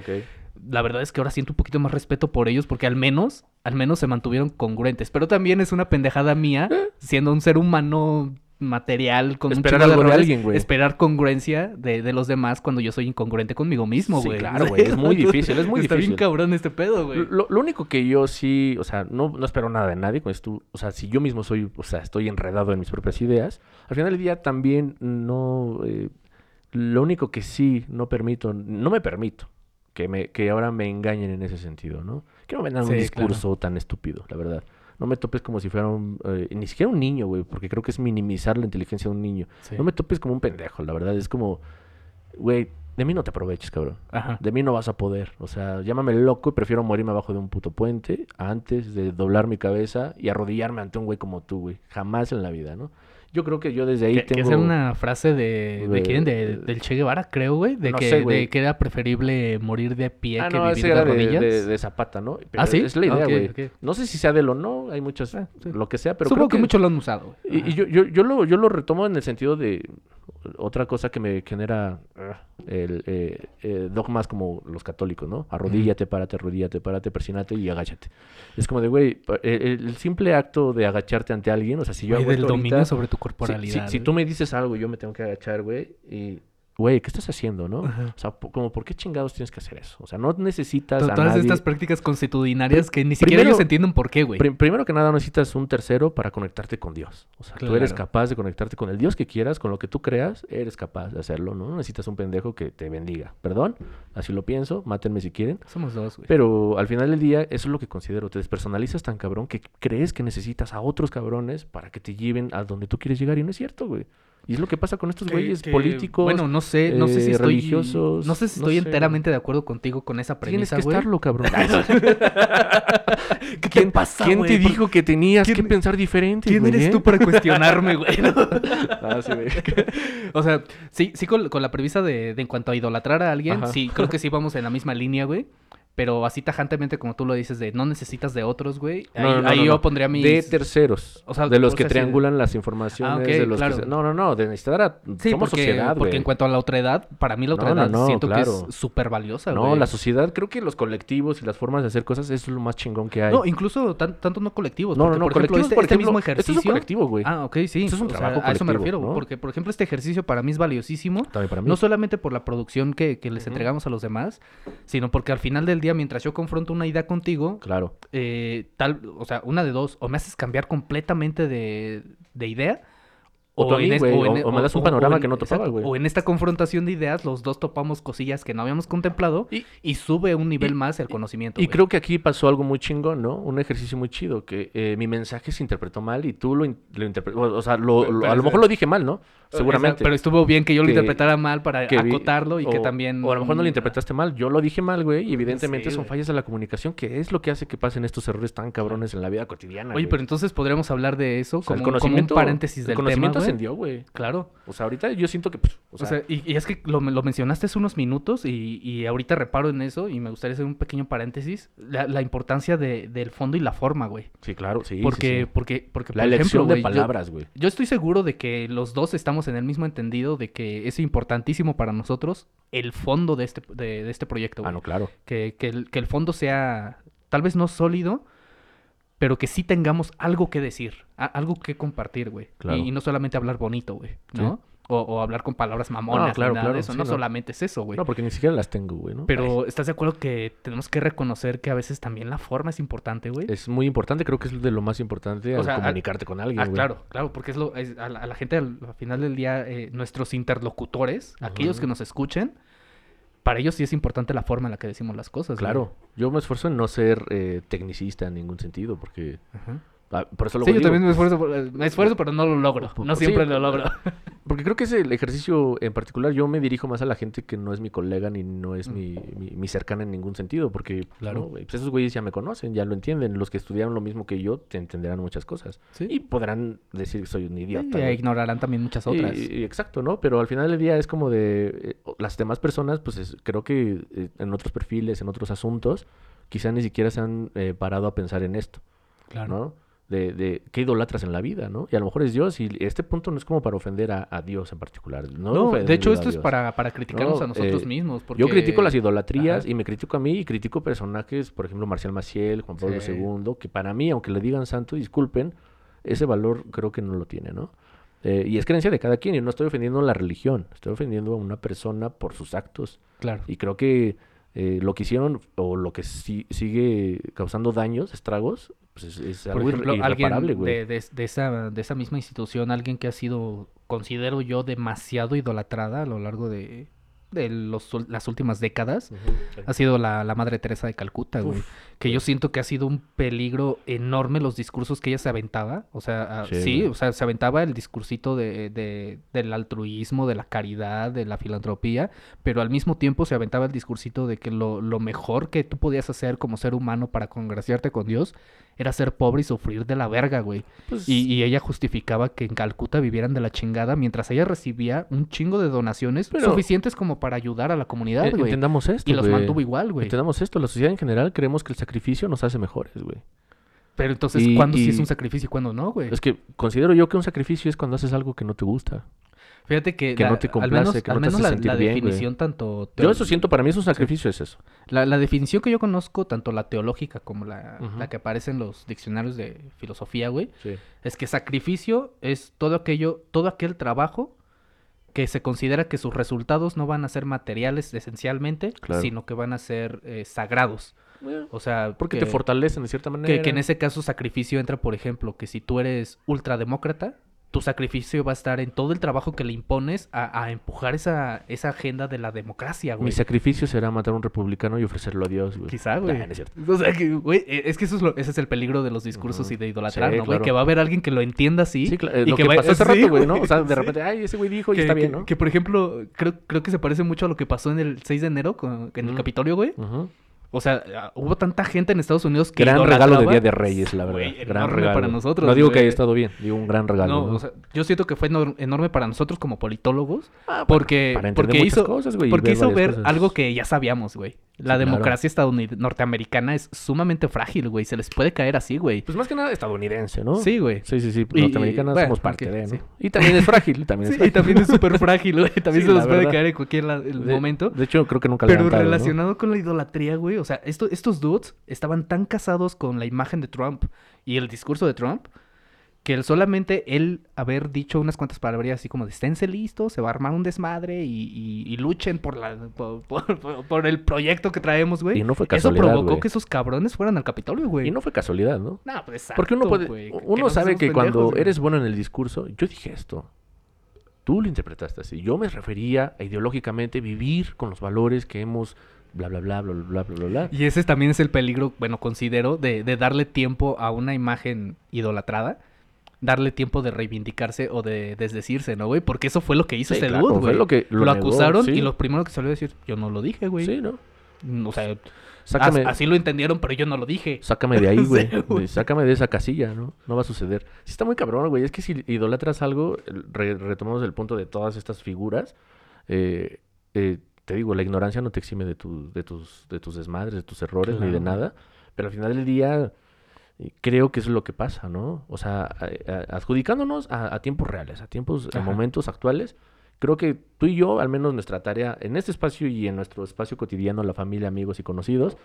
La verdad es que ahora siento un poquito más respeto por ellos porque al menos, al menos se mantuvieron congruentes. Pero también es una pendejada mía, <laughs> siendo un ser humano material con Esperar un chingo algo de errores, alguien, güey. Esperar congruencia de, de los demás cuando yo soy incongruente conmigo mismo, Sí, güey. claro, güey, es muy difícil, es muy Está bien difícil. cabrón este pedo, güey. Lo, lo único que yo sí, o sea, no, no espero nada de nadie con esto. O sea, si yo mismo soy, o sea, estoy enredado en mis propias ideas, al final del día también no. eh, lo único que sí no permito, no me permito que, me, que ahora me engañen en ese sentido, ¿no? Que no me un discurso tan estúpido, la verdad. No me topes como si fuera un. eh, ni siquiera un niño, güey, porque creo que es minimizar la inteligencia de un niño. Sí. No me topes como un pendejo, la verdad. Es como, güey, de mí no te aproveches, cabrón. Ajá. De mí no vas a poder. O sea, llámame loco y prefiero morirme abajo de un puto puente antes de doblar mi cabeza y arrodillarme ante un güey como tú, güey. Jamás en la vida, ¿no? Yo creo que yo desde ahí Que, que tengo... esa era una frase de, de, de- quién? De- del Che Guevara, creo, güey. De, No que, sé, güey. de que era preferible morir de pie Ah, que no, vivir de rodillas. de- de Zapata, ¿no? Pero ¿Ah, sí? Es la idea, güey. No sé si sea de él o no, hay muchas... Ah, sí. Lo que sea, pero Supongo creo que, muchos lo han usado, güey. Y, y yo, yo, yo, lo, yo lo retomo en el sentido de otra cosa que me genera el, eh, eh, dogmas como los católicos, ¿no? Arrodíllate, párate, arrodíllate, párate, persínate y agáchate. Es como de, güey, pa- el, el simple acto de agacharte ante alguien, o sea, si yo Güey, hago del dominio ahorita, sobre tu corporalidad. si, si tú me dices algo, yo me tengo que agachar, güey, y... Güey, ¿qué estás haciendo, no? Ajá. O sea, como, ¿por qué chingados tienes que hacer eso? O sea, no necesitas To- a Todas nadie... estas prácticas constitucionarias que ni siquiera primero- ellos entienden por qué, güey. Prim- primero que nada, necesitas un tercero para conectarte con Dios. O sea, tú eres Claro. capaz de conectarte con el Dios que quieras, con lo que tú creas, eres capaz de hacerlo, ¿no? No necesitas un pendejo que te bendiga. Perdón, así lo pienso, mátenme si quieren. Somos dos, güey. Pero al final del día, eso es lo que considero. Te despersonalizas tan cabrón que crees que necesitas a otros cabrones para que te lleven a donde tú quieres llegar y no es cierto, güey. Y es lo que pasa con estos güeyes que, políticos. Bueno, no sé, no sé si eh, estoy religiosos, No sé si no estoy sé. enteramente de acuerdo contigo con esa Tienes premisa, que güey. estarlo, cabrón. <laughs> <laughs> ¿Qué te ¿Quién, pasa, ¿quién güey? te ¿Por- dijo que tenías que pensar diferente, ¿Quién eres eh? tú para cuestionarme, güey? <laughs> Ah, sí. O sea, sí, sí con, con la premisa de, de en cuanto a idolatrar a alguien, Ajá. sí, creo que sí vamos en la misma línea, güey. Pero así tajantemente como tú lo dices de no necesitas de otros, güey. Ahí, No, no, no, ahí no, yo no. pondría mis... De terceros. O sea, de los o que sea, triangulan las informaciones. Ah, de los claro. que se- No, no, no. De necesitar a... Sí, Somos porque, sociedad, porque güey. en cuanto a la otredad, para mí la No, otredad no, no, siento que es súper valiosa, No, güey. la sociedad, creo que los colectivos y las formas de hacer cosas es lo más chingón que hay. No, incluso tan- tanto no colectivos. no, no, no, por ejemplo, este, por este ejemplo, mismo esto ejercicio... es un colectivo, güey. Ah, ok, sí. Esto es un O sea, trabajo a eso me refiero. ¿no? Porque, por ejemplo, este ejercicio para mí es valiosísimo. También para mí. No solamente por la producción que, les entregamos a los demás, sino porque al final del día, mientras yo confronto una idea contigo, Claro. eh, tal, o sea, una de dos, o me haces cambiar completamente de, de idea, O a mí, en- o me das un panorama que no topaba, güey. O en esta confrontación de ideas, los dos topamos cosillas que no habíamos contemplado y, Y- sube un nivel y- más el conocimiento. Y creo que aquí pasó algo muy chingón, ¿no? Un ejercicio muy chido, que eh, mi mensaje se interpretó mal y tú lo, lo interpretaste, o sea, lo- lo- a lo mejor lo dije mal, ¿no? Sea, Seguramente. Pero estuvo bien que yo lo que- interpretara mal para que vi- acotarlo y que también... O a lo mejor no lo interpretaste mal, yo lo dije mal, güey, y evidentemente Sí, son fallas de la comunicación, que es lo que hace que pasen estos errores tan cabrones en la vida cotidiana. Oye, pero entonces podríamos hablar de eso sea, como, el como un paréntesis el del tema, conocimiento. Ascendió, güey. Claro. O sea, ahorita yo siento que, pues, o O sea, y, y es que lo, lo mencionaste hace unos minutos y, y ahorita reparo en eso y me gustaría hacer un pequeño paréntesis. La, la importancia de- del fondo y la forma, güey. sí, claro, sí. sí, Porque, sí. porque, porque, la por ejemplo, elección de güey, yo- palabras, güey. Yo, estoy seguro de que los dos estamos en el mismo entendido de que es importantísimo para nosotros el fondo de este, de, de este proyecto, Ah, güey. no, claro. que, que el, que el fondo sea tal vez no sólido, pero que sí tengamos algo que decir, algo que compartir, güey. Claro. Y, y no solamente hablar bonito, güey, ¿no? Sí. O, o hablar con palabras mamonas, No, claro, nada de eso. sí, no, no. solamente es eso, güey. No, porque ni siquiera las tengo, güey, ¿no? Pero ¿estás de acuerdo que tenemos que reconocer que a veces también la forma es importante, güey? Es muy importante, creo que es de lo más importante O al sea, comunicarte con alguien, Ah, güey. claro, claro, porque es lo, es- a, la, a la gente al, al final del día, eh, nuestros interlocutores, aquellos que nos escuchen, para ellos sí es importante la forma en la que decimos las cosas. Claro, yo me esfuerzo en no ser eh, tecnicista en ningún sentido, porque Ajá. Ah, por eso lo Sí, yo digo. también me esfuerzo, me esfuerzo, pero no lo logro. No Sí. siempre lo logro. <laughs> Porque creo que ese ejercicio en particular, yo me dirijo más a la gente que no es mi colega ni no es mi, mi, mi cercana en ningún sentido, porque Claro. ¿no? pues esos güeyes ya me conocen, ya lo entienden. Los que estudiaron lo mismo que yo te entenderán muchas cosas. Sí. Y podrán decir que soy un idiota. Y güey. ignorarán también muchas otras. y- exacto, ¿no? Pero al final del día es como de eh, las demás personas, pues es- creo que eh, en otros perfiles, en otros asuntos, quizá ni siquiera se han eh, parado a pensar en esto, claro. ¿no? De, de qué idolatras en la vida, ¿no? Y a lo mejor es Dios y este punto no es como para ofender a, a Dios en particular. No, de hecho esto es para, para criticarnos No, a nosotros eh, mismos. Porque... Yo critico las idolatrías Ajá. y me critico a mí y critico personajes, por ejemplo, Marcial Maciel, Juan Pablo Sí. II, que para mí, aunque le digan santo, disculpen, ese valor creo que no lo tiene, ¿no? Eh, y es creencia de cada quien y no estoy ofendiendo a la religión, estoy ofendiendo a una persona por sus actos. Claro. Y creo que eh, lo que hicieron o lo que si- sigue causando daños, estragos, pues es, es Por algo ejemplo, alguien irreparable, güey. de, de- de esa, de esa misma institución, alguien que ha sido, considero yo, demasiado idolatrada a lo largo de, de los las últimas décadas, ha sido la, la Madre Teresa de Calcuta, güey. Que yo siento que ha sido un peligro enorme los discursos que ella se aventaba. O sea, ah, Sí, o sea, se aventaba el discursito de, de- del altruismo, de la caridad, de la filantropía, pero al mismo tiempo se aventaba el discursito de que lo, lo mejor que tú podías hacer como ser humano para congraciarte con Dios era ser pobre y sufrir de la verga, güey. pues, Y, y ella justificaba que en Calcuta vivieran de la chingada mientras ella recibía un chingo de donaciones Pero- suficientes como para ayudar a la comunidad, eh, güey. entendamos esto, Y los mantuvo igual, güey. Entendamos esto, la sociedad en general creemos que el sacrificio nos hace mejores, güey. Pero entonces, Y- ¿cuándo sí es y- un sacrificio y cuándo no, güey? Es que considero yo que un sacrificio es cuando haces algo que no te gusta. Fíjate que, que la- no te al complace, menos, que no al te menos hace la, sentir la bien, güey. definición tanto... Yo eso siento, para mí es un sacrificio, es eso. La, la definición que yo conozco, tanto la teológica como la, la que aparece en los diccionarios de filosofía, güey, Sí. es que sacrificio es todo aquello, todo aquel trabajo que se considera que sus resultados no van a ser materiales esencialmente, Claro. sino que van a ser eh, sagrados. O sea, Porque que- te fortalecen de cierta manera. Que, que en ese caso sacrificio entra, por ejemplo, que si tú eres ultrademócrata, tu sacrificio va a estar en todo el trabajo que le impones a, a empujar esa, esa agenda de la democracia, güey. Mi sacrificio será matar a un republicano y ofrecerlo a Dios, güey. Quizá, güey. Nah, no es cierto. O sea, que, güey, eh, es que eso es lo- ese es el peligro de los discursos Ujú. y de idolatrar, Sí, ¿no, güey? claro. Que va a haber alguien que lo entienda así. Sí, claro, y lo que, va- pasó hace sí, rato, güey, ¿no? O sea, de sí. repente, ay, ese güey dijo y que, está bien, que- ¿no? que, por ejemplo, creo, creo que se parece mucho a lo que pasó en el 6 de enero con, en el Ujú. Capitolio, güey. Ujú. O sea, ah, hubo tanta gente en Estados Unidos que Gran regalo de Día de Reyes, la verdad. Güey, gran regalo. para nosotros, No digo que haya estado bien, digo un gran regalo. No, ¿no? o sea, yo siento que fue enor- enorme para nosotros como politólogos, Ah, porque, para porque hizo, cosas, güey, y porque ver hizo ver cosas. algo que ya sabíamos, güey. La Sí, claro. democracia estadounid- norteamericana es sumamente frágil, güey. Se les puede caer así, güey. Pues más que nada estadounidense, ¿no? Sí, güey. Sí, sí, sí. Bueno, somos parte de, ¿no? sí. Y también es frágil, también <laughs> es Sí, y también es súper frágil, güey. También se les puede caer en cualquier momento. De hecho, creo que nunca Pero relacionado con la idolatría, güey. O sea, esto- estos dudes estaban tan casados con la imagen de Trump y el discurso de Trump que el solamente él haber dicho unas cuantas palabras así como de esténse listos, se va a armar un desmadre y, y- y luchen por, la, por, por- por el proyecto que traemos, güey. Y no fue Eso casualidad, provocó güey. que esos cabrones fueran al Capitolio, güey. Y no fue casualidad, ¿no? No, pues exacto, Porque uno puede, que uno no sabe que cuando eres bueno en el discurso, yo dije esto. Tú lo interpretaste así. Yo me refería a ideológicamente vivir con los valores que hemos bla bla bla bla bla bla bla bla. Y ese también es el peligro, bueno, considero, de, de darle tiempo a una imagen idolatrada. Darle tiempo de reivindicarse o de desdecirse, ¿no, güey? Porque eso fue lo que hizo Sí, ese claro, dude, güey. lo que lo lo negó, acusaron sí. y lo primero que salió a decir, yo no lo dije, güey. Sí, ¿no? O sea, Sácame, así lo entendieron, pero yo no lo dije. sácame de <laughs> ahí, güey. sácame de esa casilla, ¿no? No va a suceder. Sí está muy cabrón, güey. Es que si idolatras algo, re- retomamos el punto de todas estas figuras, eh, eh, te digo, la ignorancia no te exime de, tu- de, tus, de tus desmadres, de tus errores, ni de nada. Pero al final del día, eh, creo que eso es lo que pasa, ¿no? O sea, a- a- adjudicándonos a, a tiempos reales, a tiempos, a momentos actuales, creo que tú y yo, al menos nuestra tarea en este espacio y en nuestro espacio cotidiano, la familia, amigos y conocidos,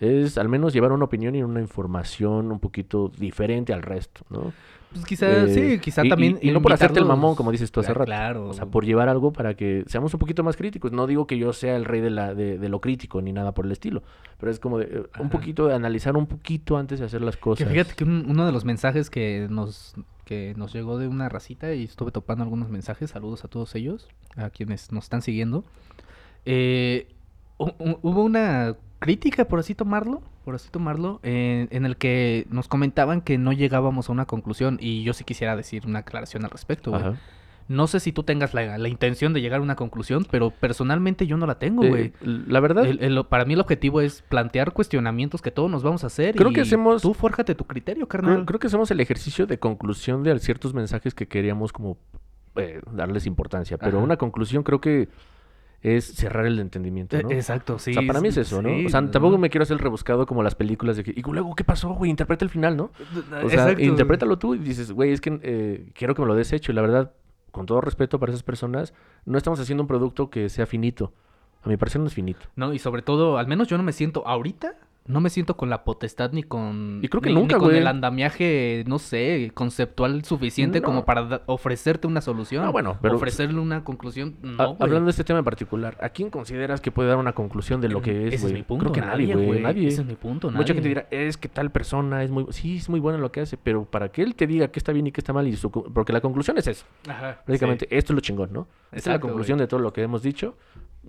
es al menos llevar una opinión y una información un poquito diferente al resto, ¿no? Pues quizá, Eh, sí, quizá y- también. Y, no por hacerte el mamón, como dices tú hace rato. Claro. O sea, por llevar algo para que seamos un poquito más críticos. No digo que yo sea el rey de, la, de, de lo crítico ni nada por el estilo. Pero es como de, eh, un poquito de analizar un poquito antes de hacer las Que cosas. fíjate que un- uno de los mensajes que nos, que nos llegó de una racita y estuve topando algunos mensajes, saludos a todos ellos, a quienes nos están siguiendo. Eh, hu- hu- hubo una crítica, por así tomarlo, por así tomarlo, en, en el que nos comentaban que no llegábamos a una conclusión y yo sí quisiera decir una aclaración al respecto. güey. No sé si tú tengas la, la intención de llegar a una conclusión, pero personalmente yo no la tengo, Eh, güey. la verdad, El- el- para mí el objetivo es plantear cuestionamientos que todos nos vamos a hacer. Creo y que hacemos- Tú fórjate tu criterio, carnal. creo, creo que hacemos el ejercicio de conclusión de ciertos mensajes que queríamos como eh, darles importancia. Pero Ajá. una conclusión creo que es cerrar el entendimiento, ¿no? Eh, Exacto, sí. O sea, para mí es eso, ¿no? sí, o sea, tampoco me quiero hacer rebuscado como las películas de que, y luego, ¿qué pasó, güey? Interpreta el final, ¿no? O sea, Exacto. interprétalo tú y dices, güey, es que eh, quiero que me lo des hecho. Y la verdad, con todo respeto para esas personas, no estamos haciendo un producto que sea finito. A mi parecer no es finito. No, y sobre todo, al menos yo no me siento ahorita, no me siento con la potestad ni con. Y creo que ni- nunca, ni con güey. el andamiaje, no sé, conceptual suficiente No. como para ofrecerte una solución. Ah, bueno, pero- Ofrecerle una conclusión. No, hablando de este tema en particular, ¿a quién consideras que puede dar una conclusión de lo que es, Ese güey? es mi punto. Creo que nadie, güey. Nadie. Ese es mi punto, Mucha gente dirá, es que tal persona es muy... Sí, es muy buena en lo que hace, pero para que él te diga qué está bien y qué está mal, y su... porque la conclusión es eso. Ajá, Prácticamente, esto es lo chingón, ¿no? Esta es la conclusión de todo lo que hemos dicho.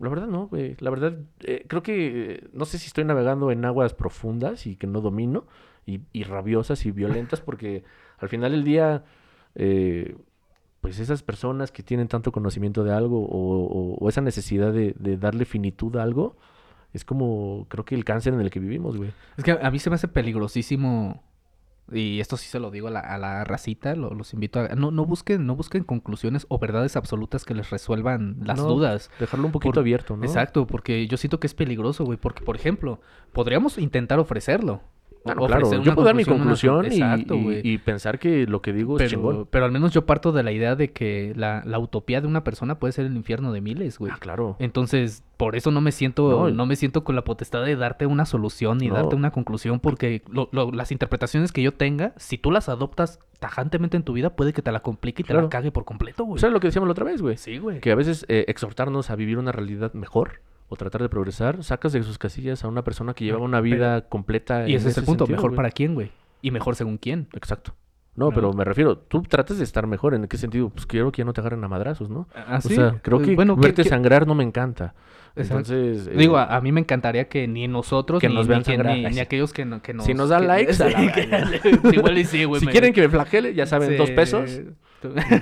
La verdad no, güey. La verdad, eh, creo que... eh, no sé si estoy navegando en aguas profundas y que no domino, y, y rabiosas y violentas, porque al final del día... eh, pues esas personas que tienen tanto conocimiento de algo o, o- o esa necesidad de, de darle finitud a algo, es como creo que el cáncer en el que vivimos, güey. Es que a mí se me hace peligrosísimo. Y esto sí se lo digo a la, a la racita, lo- los invito a... No, no, busquen, no busquen conclusiones o verdades absolutas que les resuelvan las No, dudas. Dejarlo un poquito Por- abierto, ¿no? Exacto, porque yo siento que es peligroso, güey. Porque, por ejemplo, podríamos intentar ofrecerlo. Ah, no, claro. Yo puedo dar mi conclusión con- y, Exacto, y- y pensar que lo que digo es chingón. Pero, pero al menos yo parto de la idea de que la, la utopía de una persona puede ser el infierno de miles, güey. Ah, claro. Entonces, por eso no me siento, No, no, me siento con la potestad de darte una solución No. darte una conclusión, porque lo- lo- las interpretaciones que yo tenga, si tú las adoptas tajantemente en tu vida, puede que te la complique y te la cague por completo, güey. O sea, lo que decíamos la otra vez, güey. sí, güey. Que a veces eh, exhortarnos a vivir una realidad mejor o tratar de progresar, sacas de sus casillas a una persona que llevaba una vida completa. Y ese es el punto, sentido, mejor para quién, güey. Y mejor según quién. Exacto. No, No. pero me refiero, tú tratas de estar mejor. ¿En qué sentido? Pues quiero que ya no te agarren a madrazos, ¿no? Ah, O sea, creo que Bueno, verte que- sangrar no me encanta. Exacto. Entonces, eh, Digo, a, a mí me encantaría que ni nosotros, Que ni, nos ni vean que- sangrar. ni- ni aquellos que, no- que nos... Si nos dan que- likes, <laughs> a la <laughs> igual y sí, güey. si me- quieren que me flagele, ya saben, dos Sí.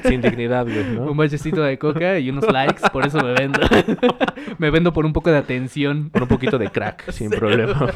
Sin dignidad, güey, ¿no? Un bachecito de coca y unos likes, por eso me vendo. <laughs> me vendo por un poco de atención. Con un poquito de crack, <laughs> sin problema.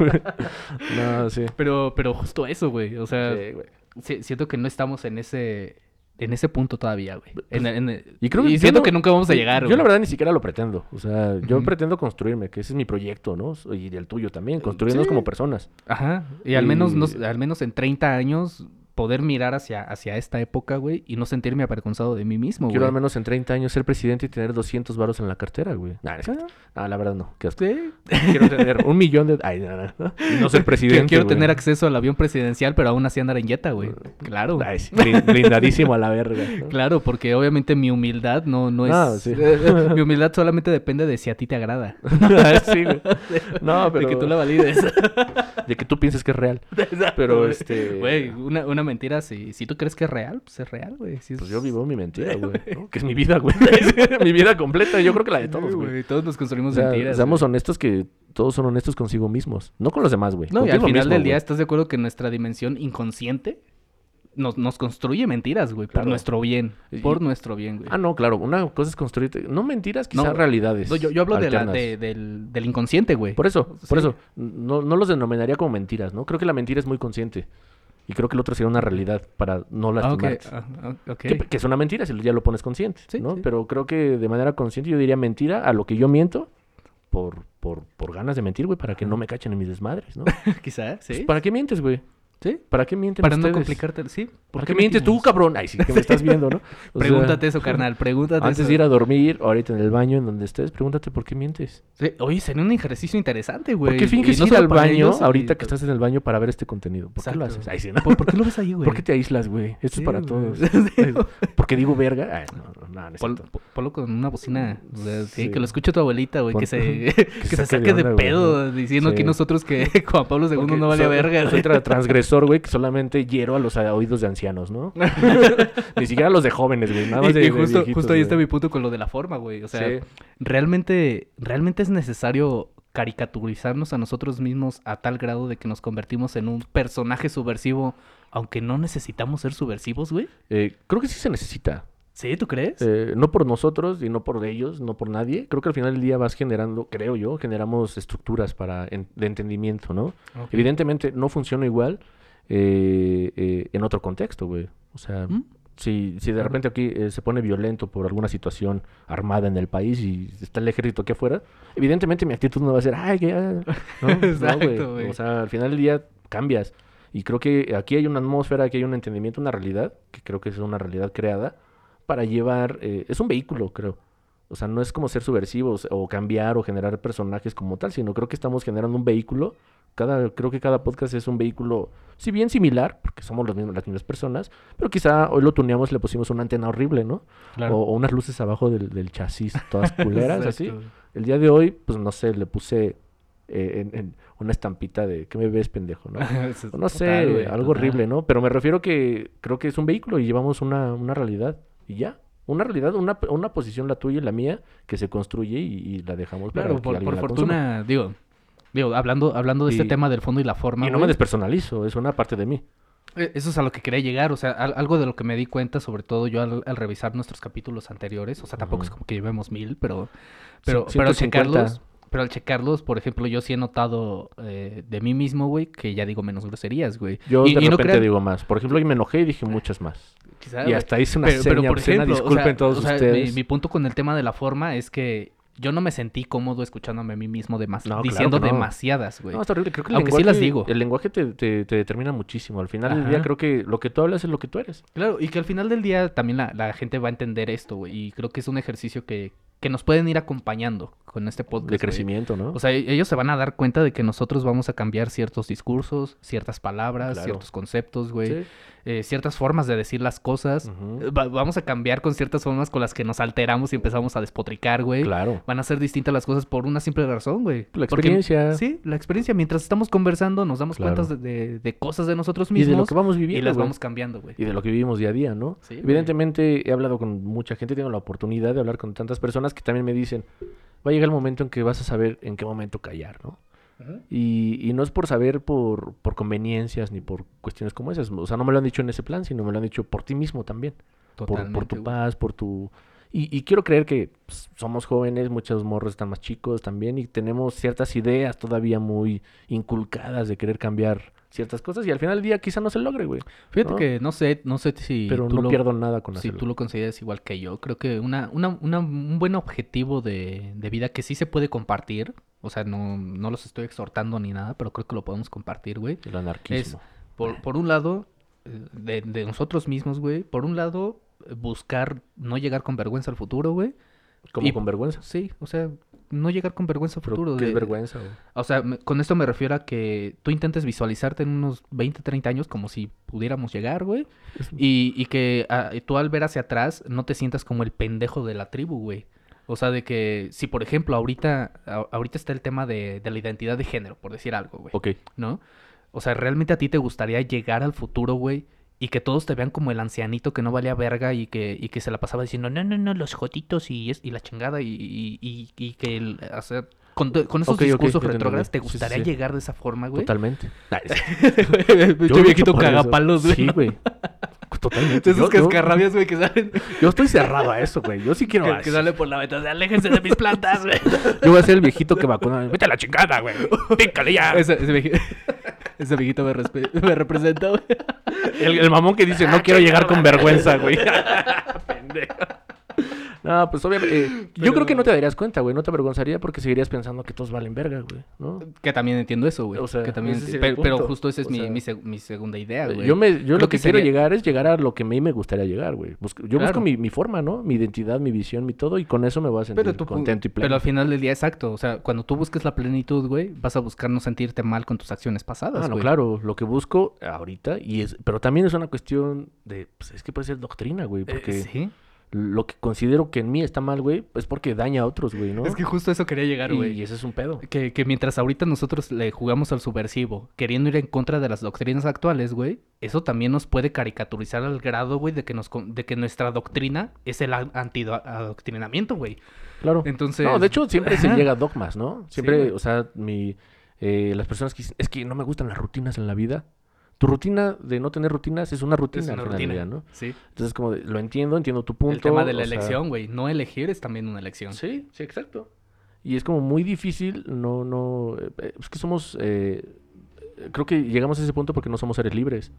no, sí. Pero, pero justo eso, güey. O sea, Sí, güey. si- siento que no estamos en ese, en ese punto todavía, güey. En- en- y creo que- yo siento no- que nunca vamos a llegar, Yo güey. la verdad ni siquiera lo pretendo. O sea, yo pretendo construirme, que ese es mi proyecto, ¿no? Y el tuyo también, construirnos Sí. como personas. Ajá. Y al menos, nos- al menos en 30 años poder mirar hacia, hacia esta época, güey, y no sentirme avergonzado de mí mismo, Quiero al menos en 30 años ser presidente y tener 200 varos en la cartera, güey. Nah, es- Ah, ah, la verdad no. Qué sí. Quiero tener un millón de... Ay, no, no, no. Y no ser <laughs> presidente, Quiero güey. tener acceso al avión presidencial, pero aún así andar en Jetta, güey. Claro. Ay, sí, blindadísimo a la verga. <laughs> Claro, porque obviamente mi humildad no, no es... Sí. <laughs> mi humildad solamente depende de si a ti te agrada. sí, güey. No, pero... De que tú la valides. de que tú pienses que es real. Pero, este... Güey, una, una mentira, si, si tú crees que es real, pues es real, güey. Si es- Pues yo vivo mi mentira, güey. <laughs> ¿no? Que es mi vida, güey. <laughs> mi vida completa. Yo creo que la de todos, güey. Todos nos O construimos sea, mentiras. seamos güey. honestos que todos son honestos consigo mismos. No con los demás, güey. No, y al final mismo, del día güey. estás de acuerdo que nuestra dimensión inconsciente nos, nos construye mentiras, güey. Claro. Por nuestro bien. Y- Por nuestro bien, güey. Ah, no, claro. Una cosa es construirte... No mentiras, quizás No, realidades No, yo, yo hablo de la, de- del, del inconsciente, güey. Por eso, por Sí. eso. No, no los denominaría como mentiras, ¿no? Creo que la mentira es muy consciente. Y creo que el otro sería una realidad para no Ah, lastimarte. ah, ah, ok. Que, que es una mentira si ya lo pones consciente, Sí, ¿no? sí. Pero creo que de manera consciente yo diría mentira a lo que yo miento por, por, por ganas de mentir, güey, para que no me cachen en mis desmadres, ¿no? <laughs> Quizá, sí. Pues, ¿Para qué mientes, güey? Sí. ¿Para qué mienten Para no complicarte, sí. ¿Por ¿Para qué qué mientes tú, cabrón? Ay, sí, que me estás viendo, ¿no? <laughs> O sea, Pregúntate eso, carnal. Pregúntate Antes eso. de ir a dormir, ahorita en el baño, en donde estés, pregúntate por qué mientes. Sí, Oye, sería un ejercicio interesante, güey. ¿Por qué finges no ir al baño ellos, ahorita y- que estás en el baño para ver este contenido? ¿Por qué lo haces? Ay, sí, ¿no? ¿Por, por qué lo ves ahí, güey? ¿Por qué te aíslas, güey? Esto Sí, es para güey. todos. <laughs> Sí, Ay, ¿Por qué digo verga? Ay, no, no, no, no es Pon- cierto. po- ponlo con una bocina. o sea, sí, que lo escuche tu abuelita, güey. Que se, <laughs> que se saque de, pedo diciendo aquí nosotros que Juan Pablo II Porque no valía soy- verga. Soy güey. Güey, que solamente hiero a los oídos de ancianos, ¿no? <laughs> Ni siquiera a los de jóvenes, güey. Nada más Y, de, y de justo, viejitos, justo ahí está mi punto con lo de la forma, güey. O sea, Sí. realmente, realmente es necesario caricaturizarnos a nosotros mismos a tal grado de que nos convertimos en un personaje subversivo, aunque no necesitamos ser subversivos, güey. Eh, creo que sí se necesita. ¿Sí? ¿Tú crees? Eh, no por nosotros y no por ellos, no por nadie. Creo que al final del día vas generando, creo yo, generamos estructuras para en- de entendimiento, ¿no? Evidentemente no funciona igual eh, eh, en otro contexto, güey. O sea, ¿Mm? si, si de repente aquí eh, se pone violento por alguna situación armada en el país y está el ejército aquí afuera, evidentemente mi actitud no va a ser, ay, que... ah", No, <laughs> no, Exacto, güey. O sea, al final del día cambias. Y creo que aquí hay una atmósfera, aquí hay un entendimiento, una realidad, que creo que es una realidad creada para llevar... eh, es un vehículo, creo. O sea, no es como ser subversivos o cambiar o generar personajes como tal, sino creo que estamos generando un vehículo. Cada, creo que cada podcast es un vehículo, si bien similar, porque somos los mismos, las mismas personas, pero quizá hoy lo tuneamos y le pusimos una antena horrible, ¿no? Claro. O, o unas luces abajo del, del chasis, todas <laughs> culeras, así. El día de hoy, pues no sé, le puse eh, en, en una estampita de ¿qué me ves, pendejo? ¿no? <laughs> Es no sé, algo total. horrible, ¿no? Pero me refiero que creo que es un vehículo y llevamos una, una realidad y ya. Una realidad, una, una posición, la tuya y la mía, que se construye y, y la dejamos Claro, por, alguien por la consuma. fortuna, digo, digo, hablando, hablando de este tema del fondo y la forma, Y no me despersonalizo, es una parte de mí. eh, eso es a lo que quería llegar, o sea, al- algo de lo que me di cuenta, sobre todo yo al, al revisar nuestros capítulos anteriores, o sea, tampoco es como que llevemos mil, pero, pero, pero al 150. checarlos, pero al checarlos, por ejemplo, yo sí he notado eh, de mí mismo, güey, que ya digo menos groserías, güey. Yo Y- de y no repente crean- digo más. Por ejemplo, hoy me enojé y dije muchas más. Quizá, y hasta hice una pero, pero, seña por obscena, ejemplo, o disculpen sea, todos o sea, ustedes. Mi, mi punto con el tema de la forma es que yo no me sentí cómodo escuchándome a mí mismo demas- No, diciendo no. demasiadas, güey. No, está horrible. Creo que el Aunque sí lenguaje, las digo. El lenguaje te, te- te determina muchísimo. Al final del día Ajá. creo que lo que tú hablas es lo que tú eres. Claro, y que al final del día también la, la gente va a entender esto, güey. Y creo que es un ejercicio que, que nos pueden ir acompañando con este podcast. De crecimiento, ¿no? O sea, e- ellos se van a dar cuenta de que nosotros vamos a cambiar ciertos discursos, ciertas palabras, Claro. ciertos conceptos, güey. Sí. eh, ciertas formas de decir las cosas. Va- vamos a cambiar con ciertas formas con las que nos alteramos y empezamos a despotricar, güey. Claro. Van a ser distintas las cosas por una simple razón, güey. La Porque- experiencia. sí, la experiencia. Mientras estamos conversando, nos damos Claro. cuenta de, de- de cosas de nosotros Y mismos de lo que vamos y viviendo. las güey. vamos cambiando, güey. Y de lo que vivimos día a día, ¿no? Sí, güey. Evidentemente he hablado con mucha gente, tengo la oportunidad de hablar con tantas personas que también me dicen, va a llegar el momento en que vas a saber en qué momento callar, ¿no? Y, y no es por saber por, por conveniencias ni por cuestiones como esas. O sea, no me lo han dicho en ese plan, sino me lo han dicho por ti mismo también. Por, tu paz, por tu... Y, y quiero creer que pues, somos jóvenes, muchos morros están más chicos también y tenemos ciertas ideas todavía muy inculcadas de querer cambiar ciertas cosas y al final del día quizá no se logre, güey. Fíjate ¿no? que no sé, no sé si Pero tú no lo- pierdo nada con si hacerlo. tú lo consideras igual que yo. Creo que una, una, una- un buen objetivo de, de vida que sí se puede compartir. O sea, no, no los estoy exhortando ni nada, pero creo que lo podemos compartir, güey. El anarquismo. Por, por un lado, eh, de, de nosotros mismos, güey. Por un lado, buscar no llegar con vergüenza al futuro, güey. Como y- con vergüenza. Sí, o sea, no llegar con vergüenza al Pero, futuro. ¿qué es de- vergüenza? güey? O sea, me- con esto me refiero a que tú intentes visualizarte en unos 20, 30 años como si pudiéramos llegar, güey. Y, y que ah, tú al ver hacia atrás no te sientas como el pendejo de la tribu, güey. O sea, de que si por ejemplo ahorita, a- ahorita está el tema de, de la identidad de género, por decir algo, güey. Ok. ¿No? O sea, ¿realmente a ti te gustaría llegar al futuro, güey? Y que todos te vean como el ancianito que no valía verga y que, y que se la pasaba diciendo, no, no, no, los jotitos y, es- y la chingada y, y, y- que el, hacer... Con, to- con esos Ok, ok, discursos ya te retrógrados, ¿te entendí. Sí, sí, gustaría llegar de esa forma, güey? Totalmente. <laughs> Yo viejito cagapalos, güey. Sí, güey. Totalmente. Esos cascarrabias, güey, que salen, Yo estoy cerrado a eso, güey. Yo sí quiero. que, que salen por la ventana. Aléjense de mis plantas, güey. Yo voy a ser el viejito que vacuna. Vete a la chingada, güey. <laughs> Pícale ya. Ese, ese viejito, ese viejito me, <laughs> me representa, güey. El, el mamón que dice, no quiero llegar con vergüenza, güey. <laughs> Pendejo. No, pues obviamente. eh, Yo creo que no te darías cuenta, güey. No te avergonzaría porque seguirías pensando que todos valen verga, güey. ¿no? Que también entiendo eso, güey. O sea, que también ese es enti- el pero, justo esa es mi, sea, mi, seg- mi segunda idea, güey. Yo, me, yo lo que, que quiero llegar es llegar a lo que a mí me gustaría llegar, güey. Busco- yo busco mi, mi forma, ¿no? Mi identidad, mi visión, mi todo. Y con eso me voy a sentir Pero, tú, pu- contento y pleno. pero al final del día, exacto. O sea, cuando tú busques la plenitud, güey, vas a buscar no sentirte mal con tus acciones pasadas, Ah, no, güey. claro, lo que busco ahorita, y es, pero también es una cuestión de, pues es que puede ser doctrina, güey, Eh, porque sí. Lo que considero que en mí está mal, güey, es porque daña a otros, güey, ¿no? Es que justo eso quería llegar, güey. y ese es un pedo. Que, que mientras ahorita nosotros le jugamos al subversivo, queriendo ir en contra de las doctrinas actuales, güey, eso también nos puede caricaturizar al grado, güey, de que nos de que nuestra doctrina es el a- antiadoctrinamiento, güey. Claro. Entonces, no, de hecho, siempre se llega a dogmas, ¿no? Siempre, o sea, mi, eh, las personas que dicen, es que no me gustan las rutinas en la vida. Tu rutina de no tener rutinas es una rutina Es una rutina. ¿no? Sí. Entonces, como de, lo entiendo, entiendo tu punto. el tema de la elección, güey. No elegir es también una elección. Sí, sí, exacto. Y es como muy difícil, no, no, eh, es que somos, eh, creo que llegamos a ese punto porque no somos seres libres.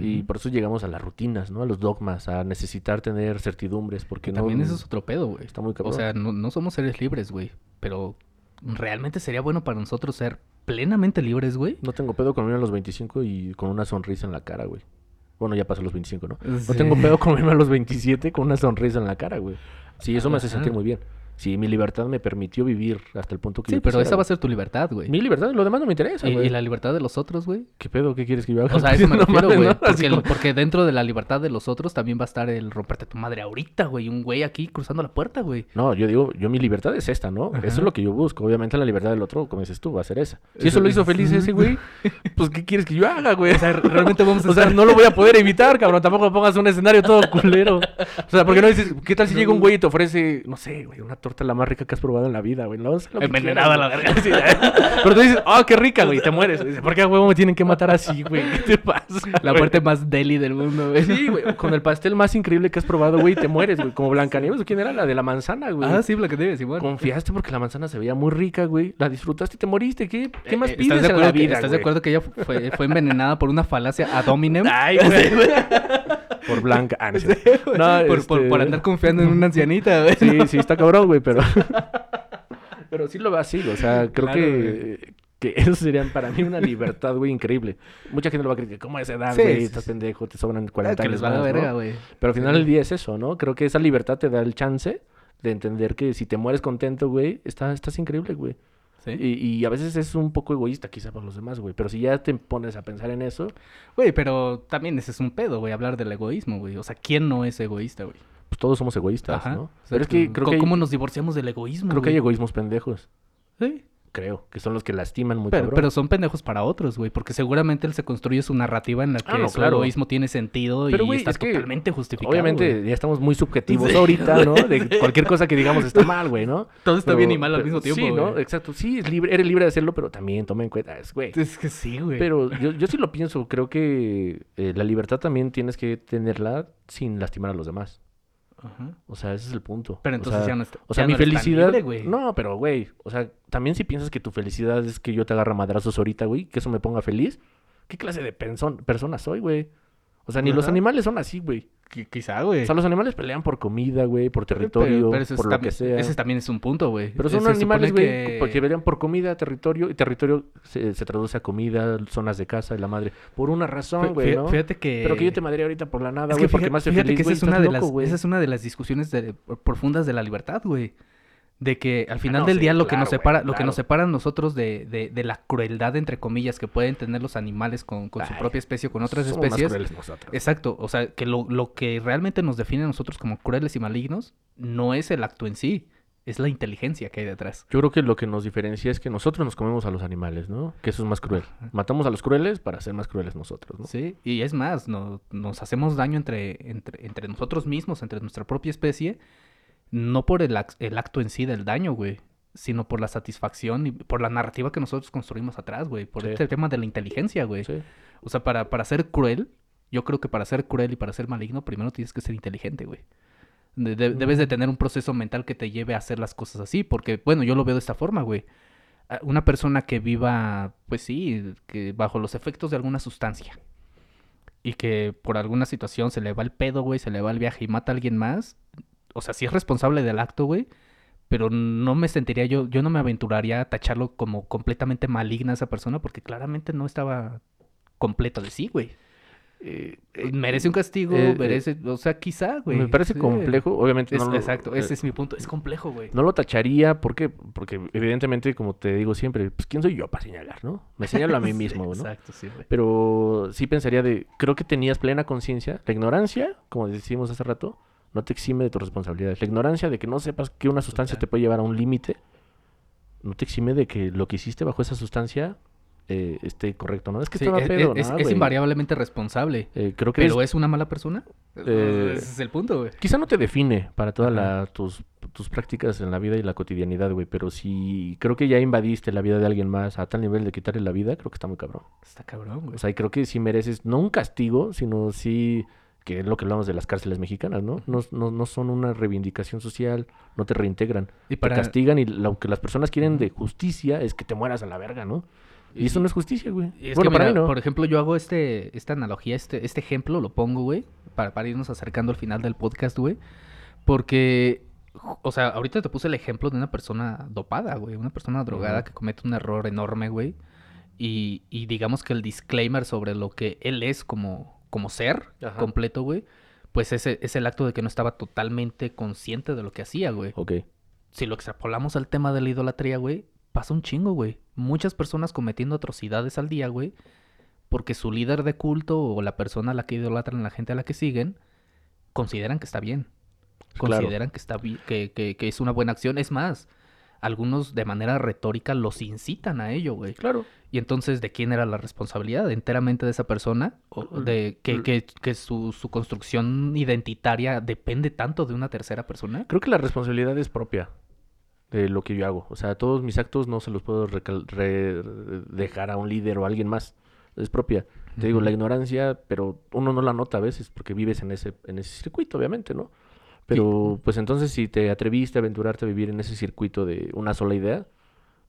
Y por eso llegamos a las rutinas, ¿no? A los dogmas, a necesitar tener certidumbres, porque no... También eso es otro pedo, güey. Está muy cabrón. O sea, no, no somos seres libres, güey. Pero realmente sería bueno para nosotros ser plenamente libres, güey. No tengo pedo con a los 25 y con una sonrisa en la cara, güey. Bueno, ya pasó los 25, ¿no? No tengo pedo con a los 27 con una sonrisa en la cara, güey. Sí, eso me hace sentir muy bien. Sí, mi libertad me permitió vivir hasta el punto que Sí, yo pero quisiera, esa va a güey. ser tu libertad, güey. Mi libertad, lo demás no me interesa, Y, güey. y la libertad de los otros, güey. ¿Qué pedo? ¿Qué quieres que yo haga? O sea, a <laughs> eso me No refiero, mames, güey. ¿no? Porque, Así el- como- porque dentro de la libertad de los otros también va a estar el romperte tu madre ahorita, güey. Un güey aquí cruzando la puerta, güey. No, yo digo, yo mi libertad es esta, ¿no? Eso es lo que yo busco. Obviamente la libertad del otro, como dices tú, va a ser esa. Si Eso lo hizo feliz ese güey, <laughs> pues ¿qué quieres que yo haga, güey? O sea, realmente vamos a <laughs> O sea, estar... no lo voy a poder evitar, cabrón. Tampoco me pongas un escenario todo culero. O sea, porque no dices, ¿qué tal si llega un güey y te ofrece, no sé, güey, una la más rica que has probado en la vida, güey? No, lo Envenenada la verga. Sí, <laughs> ¿eh? Pero tú dices, oh, qué rica, güey, te mueres. Dices, ¿Por qué a huevo me tienen que matar así, güey? ¿Qué te pasa? La güey? parte más deli del mundo, güey. Sí, güey, con el pastel más increíble que has probado, güey, te mueres, güey. Como Blancanieves, ¿o ¿quién era? La de la manzana, güey. Ah, sí, Blancanieves, igual. Confiaste porque la manzana se veía muy rica, güey. La disfrutaste y te moriste. ¿Qué, qué más Eh, pides ¿Estás de en acuerdo la que- vida, ¿Estás de acuerdo que ella fue, fue envenenada por una falacia ad hominem? Ay, güey. <laughs> <laughs> Por blanca. Ah, no, es <laughs> cierto. No, por, este- por andar confiando en una ancianita, <laughs> güey. Sí, sí, está cabrón, güey, pero... <laughs> pero sí lo veo así, o sea, creo Claro, que... Que eso serían para mí una libertad, güey, increíble. Mucha gente lo va a criticar. ¿Cómo a esa edad, güey? sí, Estás sí. pendejo, te sobran Ah, 40 que años les va a güey. Pero al final Sí. del día es eso, ¿no? Creo que esa libertad te da el chance de entender que si te mueres contento, güey, está, estás increíble, güey. Sí. Y, y a veces es un poco egoísta quizá para los demás, güey. Pero si ya te pones a pensar en eso, Güey, pero también ese es un pedo, güey, hablar del egoísmo, güey. O sea, ¿quién no es egoísta, güey? pues todos somos egoístas, Ajá. ¿no? Pero es que creo ¿Cómo nos divorciamos del egoísmo, creo que hay egoísmos pendejos. Sí. Creo. Que son los que lastiman muy Pero, cabrón. pero son pendejos para otros, güey, porque seguramente él se construye su narrativa en la que Ah, no, su claro. egoísmo tiene sentido Pero, y güey, está es totalmente justificado. Obviamente ya estamos muy subjetivos Sí. ahorita, ¿no? De <laughs> cualquier cosa que digamos está mal, güey, ¿no? todo está Pero- bien y mal al mismo tiempo, Sí, ¿no? Exacto. Sí, es libre, eres libre de hacerlo, pero también toma en cuenta, es, güey. Es que sí, güey. Pero yo, yo sí lo pienso, creo que eh, la libertad también tienes que tenerla sin lastimar a los demás. Ajá. O sea, ese es el punto. Pero O entonces sea, ya no está. O sea, mi no felicidad. libre, güey. no, pero güey, o sea, también si piensas que tu felicidad es que yo te agarra madrazos ahorita, güey, que eso me ponga feliz, ¿qué clase de persona soy, güey? O sea, ni los animales son así, güey. Qui- Quizá, güey. O sea, los animales pelean por comida, güey, por territorio, pero eso por lo que sea. Ese también es un punto, güey. Pero son Se animales, güey, que- porque pelean por comida, territorio, y territorio se, se traduce a comida, zonas de casa y la madre. Por una razón, güey. Fíjate que... Pero que yo te madre ahorita por la nada, güey, que porque me hace fíjate feliz, que esa es, una de loco, las, esa es una de las discusiones de- profundas de la libertad, güey. De que al final no, del sí, día lo que nos separa, lo que nos separa a nosotros de, de, de la crueldad, entre comillas, que pueden tener los animales con, con su propia especie o con otras Somos más especies. crueles nosotros. Exacto, o sea, que lo, lo que realmente nos define a nosotros como crueles y malignos no es el acto en sí, es la inteligencia que hay detrás. Yo creo que lo que nos diferencia es que nosotros nos comemos a los animales, ¿no? Que eso es más cruel. Matamos a los crueles para ser más crueles nosotros, ¿no? Sí, y es más, no- nos hacemos daño entre, entre, entre nosotros mismos, entre nuestra propia especie, no por el, ac- el acto en sí del daño, güey, sino por la satisfacción y por la narrativa que nosotros construimos atrás, güey, por Sí. este tema de la inteligencia, güey. Sí. O sea, para, para ser cruel, yo creo que para ser cruel y para ser maligno, primero tienes que ser inteligente, güey. De- de- debes de tener un proceso mental que te lleve a hacer las cosas así, porque, bueno, yo lo veo de esta forma, güey. Ah, Una persona que viva, pues sí, que bajo los efectos de alguna sustancia y que por alguna situación se le va el pedo, güey, se le va el viaje y mata a alguien más, o sea, sí es responsable del acto, güey, pero no me sentiría yo, yo no me aventuraría a tacharlo como completamente maligna a esa persona porque claramente no estaba completa de sí, güey. Eh, eh, Merece un castigo, eh, merece, o sea, quizá, güey. Me parece sí. complejo, obviamente. Es- no lo- exacto, ese es mi punto, es complejo, güey. No lo tacharía, ¿por qué? Porque evidentemente, como te digo siempre, pues ¿quién soy yo para señalar, no? Me señalo a mí <laughs> Sí, mismo, ¿no? Exacto, sí, güey. Pero sí pensaría de, creo que tenías plena conciencia. La ignorancia, como decimos hace rato, no te exime de tus responsabilidades. La ignorancia de que no sepas que una sustancia te puede llevar a un límite, no te exime de que lo que hiciste bajo esa sustancia eh, esté correcto, ¿no? Es que Sí, estaba es, pedo, es- ¿no, es güey? invariablemente responsable. Eh, creo que ¿Pero es- es una mala persona? Eh, Ese es el punto, güey. quizá no te define para todas tus tus prácticas en la vida y la cotidianidad, güey. Pero si creo que ya invadiste la vida de alguien más a tal nivel de quitarle la vida, creo que está muy cabrón. Está cabrón, güey. O sea, y creo que sí mereces, no un castigo, sino sí, que es lo que hablamos de las cárceles mexicanas, ¿no? No, no, no son una reivindicación social, no te reintegran. y Te castigan y lo que las personas quieren de justicia es que te mueras a la verga, ¿no? Y, eso no es justicia, güey. Es bueno, que, para mí no. por ejemplo, yo hago este, esta analogía, este, este ejemplo, lo pongo, güey, para, para irnos acercando al final del podcast, güey. Porque, o sea, ahorita te puse el ejemplo de una persona dopada, güey, una persona drogada que comete un error enorme, güey. Y, y digamos que el disclaimer sobre lo que él es como, como ser Ajá. completo, güey, pues ese es el acto de que no estaba totalmente consciente de lo que hacía, güey Ok. si lo extrapolamos al tema de la idolatría, güey, pasa un chingo, güey. Muchas personas cometiendo atrocidades al día, güey, porque su líder de culto o la persona a la que idolatran, la gente a la que siguen, consideran que está bien. Claro. Consideran que está bi- que, que- que es una buena acción. Es más, algunos de manera retórica los incitan a ello, güey. Claro. Y entonces, ¿de quién era la responsabilidad? ¿Enteramente de esa persona? ¿O de que, que- que su, su construcción identitaria depende tanto de una tercera persona? Creo que la responsabilidad es propia de lo que yo hago. O sea, todos mis actos no se los puedo dejar a un líder o a alguien más. Es propia. Te digo, la ignorancia, pero uno no la nota a veces porque vives en ese, en ese circuito, obviamente, ¿no? Pero, pues entonces, si te atreviste a aventurarte a vivir en ese circuito de una sola idea,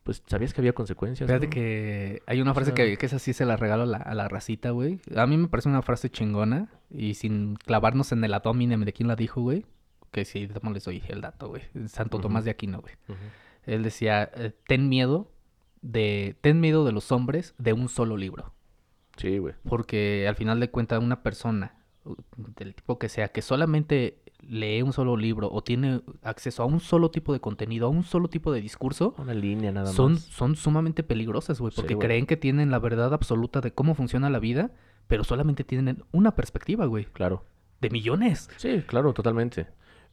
pues sabías que había consecuencias. Fíjate ¿no? que hay una frase sea- que, que esa sí se la regalo a la, a la racita, güey. A mí me parece una frase chingona. Y sin clavarnos en el ad hominem de quién la dijo, güey. Que sí, no les doy el dato, güey. Santo. Tomás de Aquino, güey. Él decía, eh, ten miedo de... Ten miedo de los hombres de un solo libro. Sí, güey. Porque al final de cuentas una persona, del tipo que sea, que solamente lee un solo libro o tiene acceso a un solo tipo de contenido, a un solo tipo de discurso, Una línea nada son, más. son sumamente peligrosas, güey, Sí, porque güey. creen que tienen la verdad absoluta de cómo funciona la vida, pero solamente tienen una perspectiva, güey, Claro. de millones. Sí, claro, totalmente.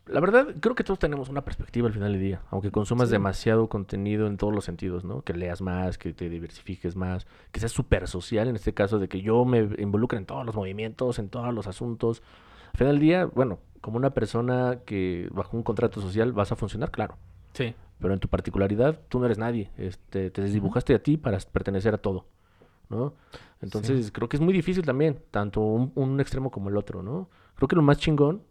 La verdad, creo que todos tenemos una perspectiva al final del día, aunque consumas Sí. demasiado contenido en todos los sentidos, ¿no? Que leas más, que te diversifiques más, que seas súper social en este caso, de que yo me involucre en todos los movimientos, en todos los asuntos. Al final del día, bueno, como una persona que bajo un contrato social vas a funcionar, claro, Sí. pero en tu particularidad tú no eres nadie, este, te desdibujaste a ti para pertenecer a todo, ¿no? Entonces creo que es muy difícil también, tanto un, un extremo como el otro, ¿no? Creo que lo más chingón,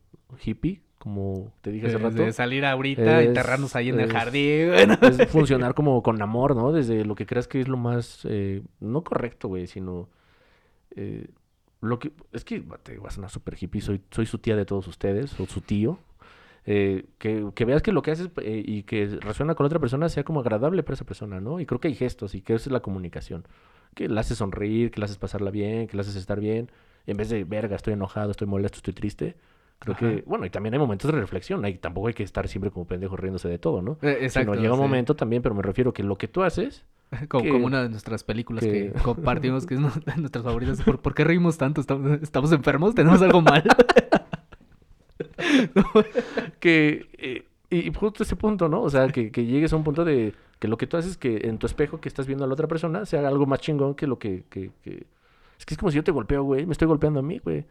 hippie, como te dije hace rato, de salir ahorita, es- enterrarnos ahí en el jardín, <laughs> es <laughs> funcionar como con amor, ¿no? Desde lo que creas que es lo más, eh, no correcto, güey, sino eh, lo que, es que te vas a sonar súper hippie, soy, soy su tía de todos ustedes, o su tío, eh, que, que veas que lo que haces eh, y que resuena con otra persona sea como agradable para esa persona, ¿no? Y creo que hay gestos y que esa es la comunicación, que la haces sonreír, que la haces pasarla bien, que la haces estar bien, en vez de, verga, estoy enojado, estoy molesto, estoy triste. Creo Ajá. que, bueno, y también hay momentos de reflexión, hay, tampoco hay que estar siempre como pendejo riéndose de todo, ¿no? Eh, Exacto. Sino llega un sí. momento también, pero me refiero que lo que tú haces, <laughs> Como, que- como una de nuestras películas que, que- compartimos, que es una de nuestras favoritas. ¿Por, <laughs> por qué reímos tanto? ¿Estamos, estamos enfermos? ¿Tenemos algo mal? <laughs> que eh, y justo ese punto, ¿no? O sea, que, que llegues a un punto de que lo que tú haces que en tu espejo que estás viendo a la otra persona sea algo más chingón que lo que- Es que es como si yo te golpeo, güey. Me estoy golpeando a mí, güey.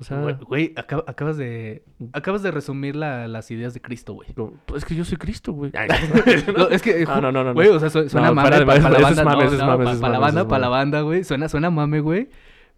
O sea, Güey, Güey, acab- acabas de acabas de resumir la- las ideas de Cristo, güey. pues es que yo soy Cristo, güey. Ay, <laughs> No, es que, Ah, no, no, no. Güey, o sea, su- suena mame para la banda. para la banda, para la banda, güey. Suena, suena mame, güey.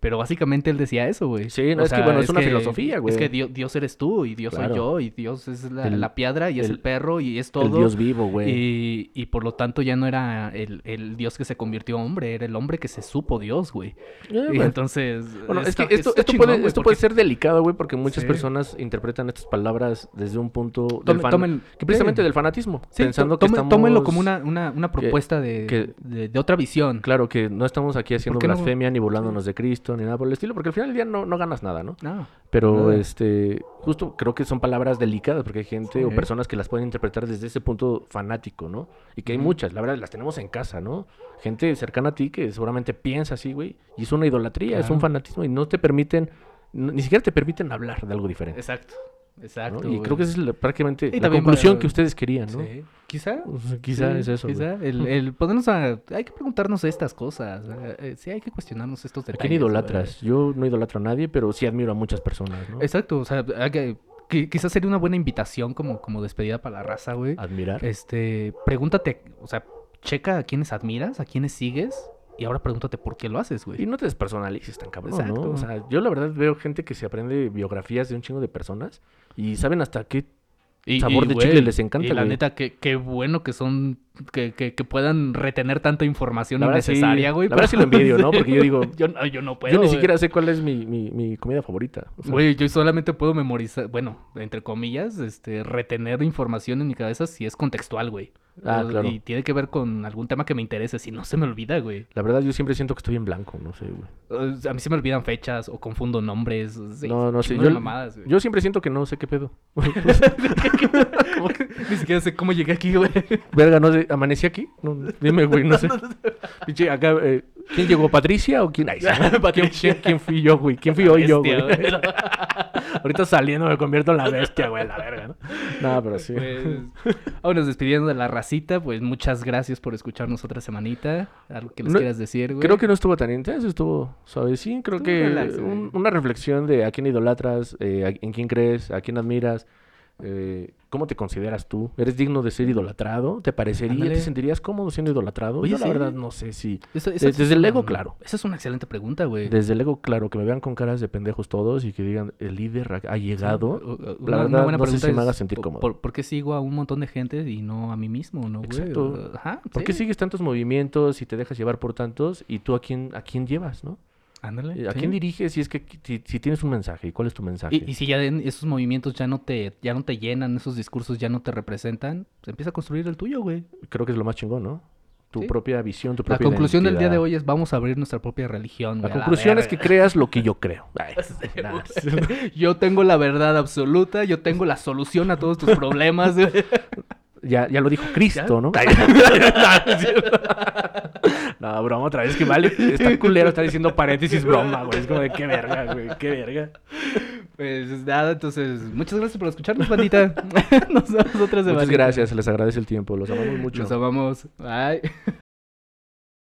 Pero básicamente él decía eso, güey. Sí, no, O es que, sea, bueno, es una filosofía, güey. Es que Dios, Dios eres tú y Dios Claro. soy yo y Dios es la, El- la piedra y es el, el- perro y es todo. El Dios vivo, güey. Y, y por lo tanto ya no era el, el Dios que se convirtió hombre, era el hombre que se supo Dios, güey. Eh, Y entonces... Bueno, es que esto, esto, chingón, puede, esto porque puede ser delicado, güey, porque muchas Sí. personas interpretan estas palabras desde un punto del Tomen- fan- tomen- que precisamente sí. del fanatismo, Sí, pensando que estamos Tómenlo como una, una, una propuesta de, que- de, de otra visión. Claro que no estamos aquí haciendo blasfemia ni burlándonos de Cristo ni nada por el estilo, porque al final del día no, no ganas nada, ¿no? No. Pero este, justo creo que son palabras delicadas porque hay gente o personas que las pueden interpretar desde ese punto fanático, ¿no? Y que hay muchas, la verdad, las tenemos en casa, ¿no? Gente cercana a ti que seguramente piensa así, güey, y es una idolatría, es un fanatismo y no te permiten, ni siquiera te permiten hablar de algo diferente. Exacto. ¿No? Exacto. Y creo que esa es la- prácticamente Y la conclusión que ustedes querían, ¿no? Sí. Quizá. O sea, quizá Sí, es eso. güey. Quizá. El, el ponernos a... Hay que preguntarnos estas cosas. eh, sí, hay que cuestionarnos estos ¿A detalles. quién idolatras? Yo no idolatro a nadie, pero sí admiro a muchas personas, ¿no? Exacto. O sea, hay que... qui- quizás sería una buena invitación como, como despedida para la raza, güey. Admirar. Este, pregúntate, o sea, checa a quienes admiras, a quienes sigues, y ahora pregúntate por qué lo haces, Y güey. no te despersonalices tan cabrón, Exacto. ¿no? O sea, yo la verdad veo gente que se aprende biografías de un chingo de personas y saben hasta qué Y, sabor de güey, chile les encanta, Y la neta, qué, qué bueno que son, que, que, que puedan retener tanta información verdad sí- innecesaria, güey. la verdad sí lo envidio, ¿no? Porque yo digo, <laughs> yo, no- yo no puedo, yo ni güey. siquiera sé cuál es mi, mi, mi comida favorita. O sea, Güey, yo solamente puedo memorizar, bueno, entre comillas, este, retener información en mi cabeza si es contextual, güey. Ah, claro. Y tiene que ver con algún tema que me interese, si no se me olvida, güey. la verdad yo siempre siento que estoy en blanco, no sé, güey. Sea, A mí se me olvidan fechas o confundo nombres. sí, No, no sé, yo- mamadas. Yo siempre siento que no sé qué pedo. <laughs> <laughs> Ni siquiera sé cómo llegué aquí, güey. Verga, no sé, ¿amanecí aquí? No, dime, güey, no sé. <laughs> Pinche, acá, eh, ¿quién llegó? ¿Patricia o quién? Ay, <laughs> ¿quién, quién- quién fui yo, güey? ¿Quién fui hoy yo, güey? <laughs> Ahorita saliendo me convierto en la bestia, güey, la verga, ¿no? No, pero sí. Pues, vámonos despidiendo de la racita. Pues muchas gracias por escucharnos otra semanita. Algo que les No- quieras decir, güey. Creo que no estuvo tan intenso, estuvo suavecín. Creo Estuvo que relax, un- una reflexión de a quién idolatras, eh, a- en quién crees, a quién admiras, eh, cómo te consideras tú. ¿Eres digno de ser idolatrado? ¿Te parecería? Ándale. ¿Te sentirías cómodo siendo idolatrado? Oye, Yo la verdad no sé si... Esa- esa desde el ego, claro. Esa es una excelente pregunta, güey. Desde el ego, claro, que me vean con caras de pendejos todos y que digan, el líder ha- llegado. La una verdad, buena no sé si pregunta me haga es, sentir ¿por- cómodo. ¿por, por qué sigo a un montón de gente y no a mí mismo, no, güey? Exacto. Ajá, ¿Por qué sigues tantos movimientos y te dejas llevar por tantos? ¿Y tú a quién, a quién llevas, no? Ándale. ¿A sí. quién diriges si es que si, si tienes un mensaje? ¿Y cuál es tu mensaje? Y, y si ya esos movimientos ya no te ya no te llenan, esos discursos ya no te representan, pues empieza a construir el tuyo, güey. Creo que es lo más chingón, ¿no? Tu Sí. propia visión, tu La propia conclusión del día de hoy es vamos a abrir nuestra propia religión, La conclusión es que creas lo que yo creo. <laughs> Ay, yo tengo la verdad absoluta, yo tengo la solución a todos tus problemas. Ya, ya lo dijo Cristo, ¿no? <laughs> no, broma, otra vez que vale. Está culero, está diciendo paréntesis broma, güey. Es como de qué verga, güey, qué verga. Pues nada, entonces, muchas gracias por escucharnos, bandita. <laughs> Nos vemos otra semana. Muchas gracias, les agradece el tiempo, los amamos mucho. Los amamos. Bye.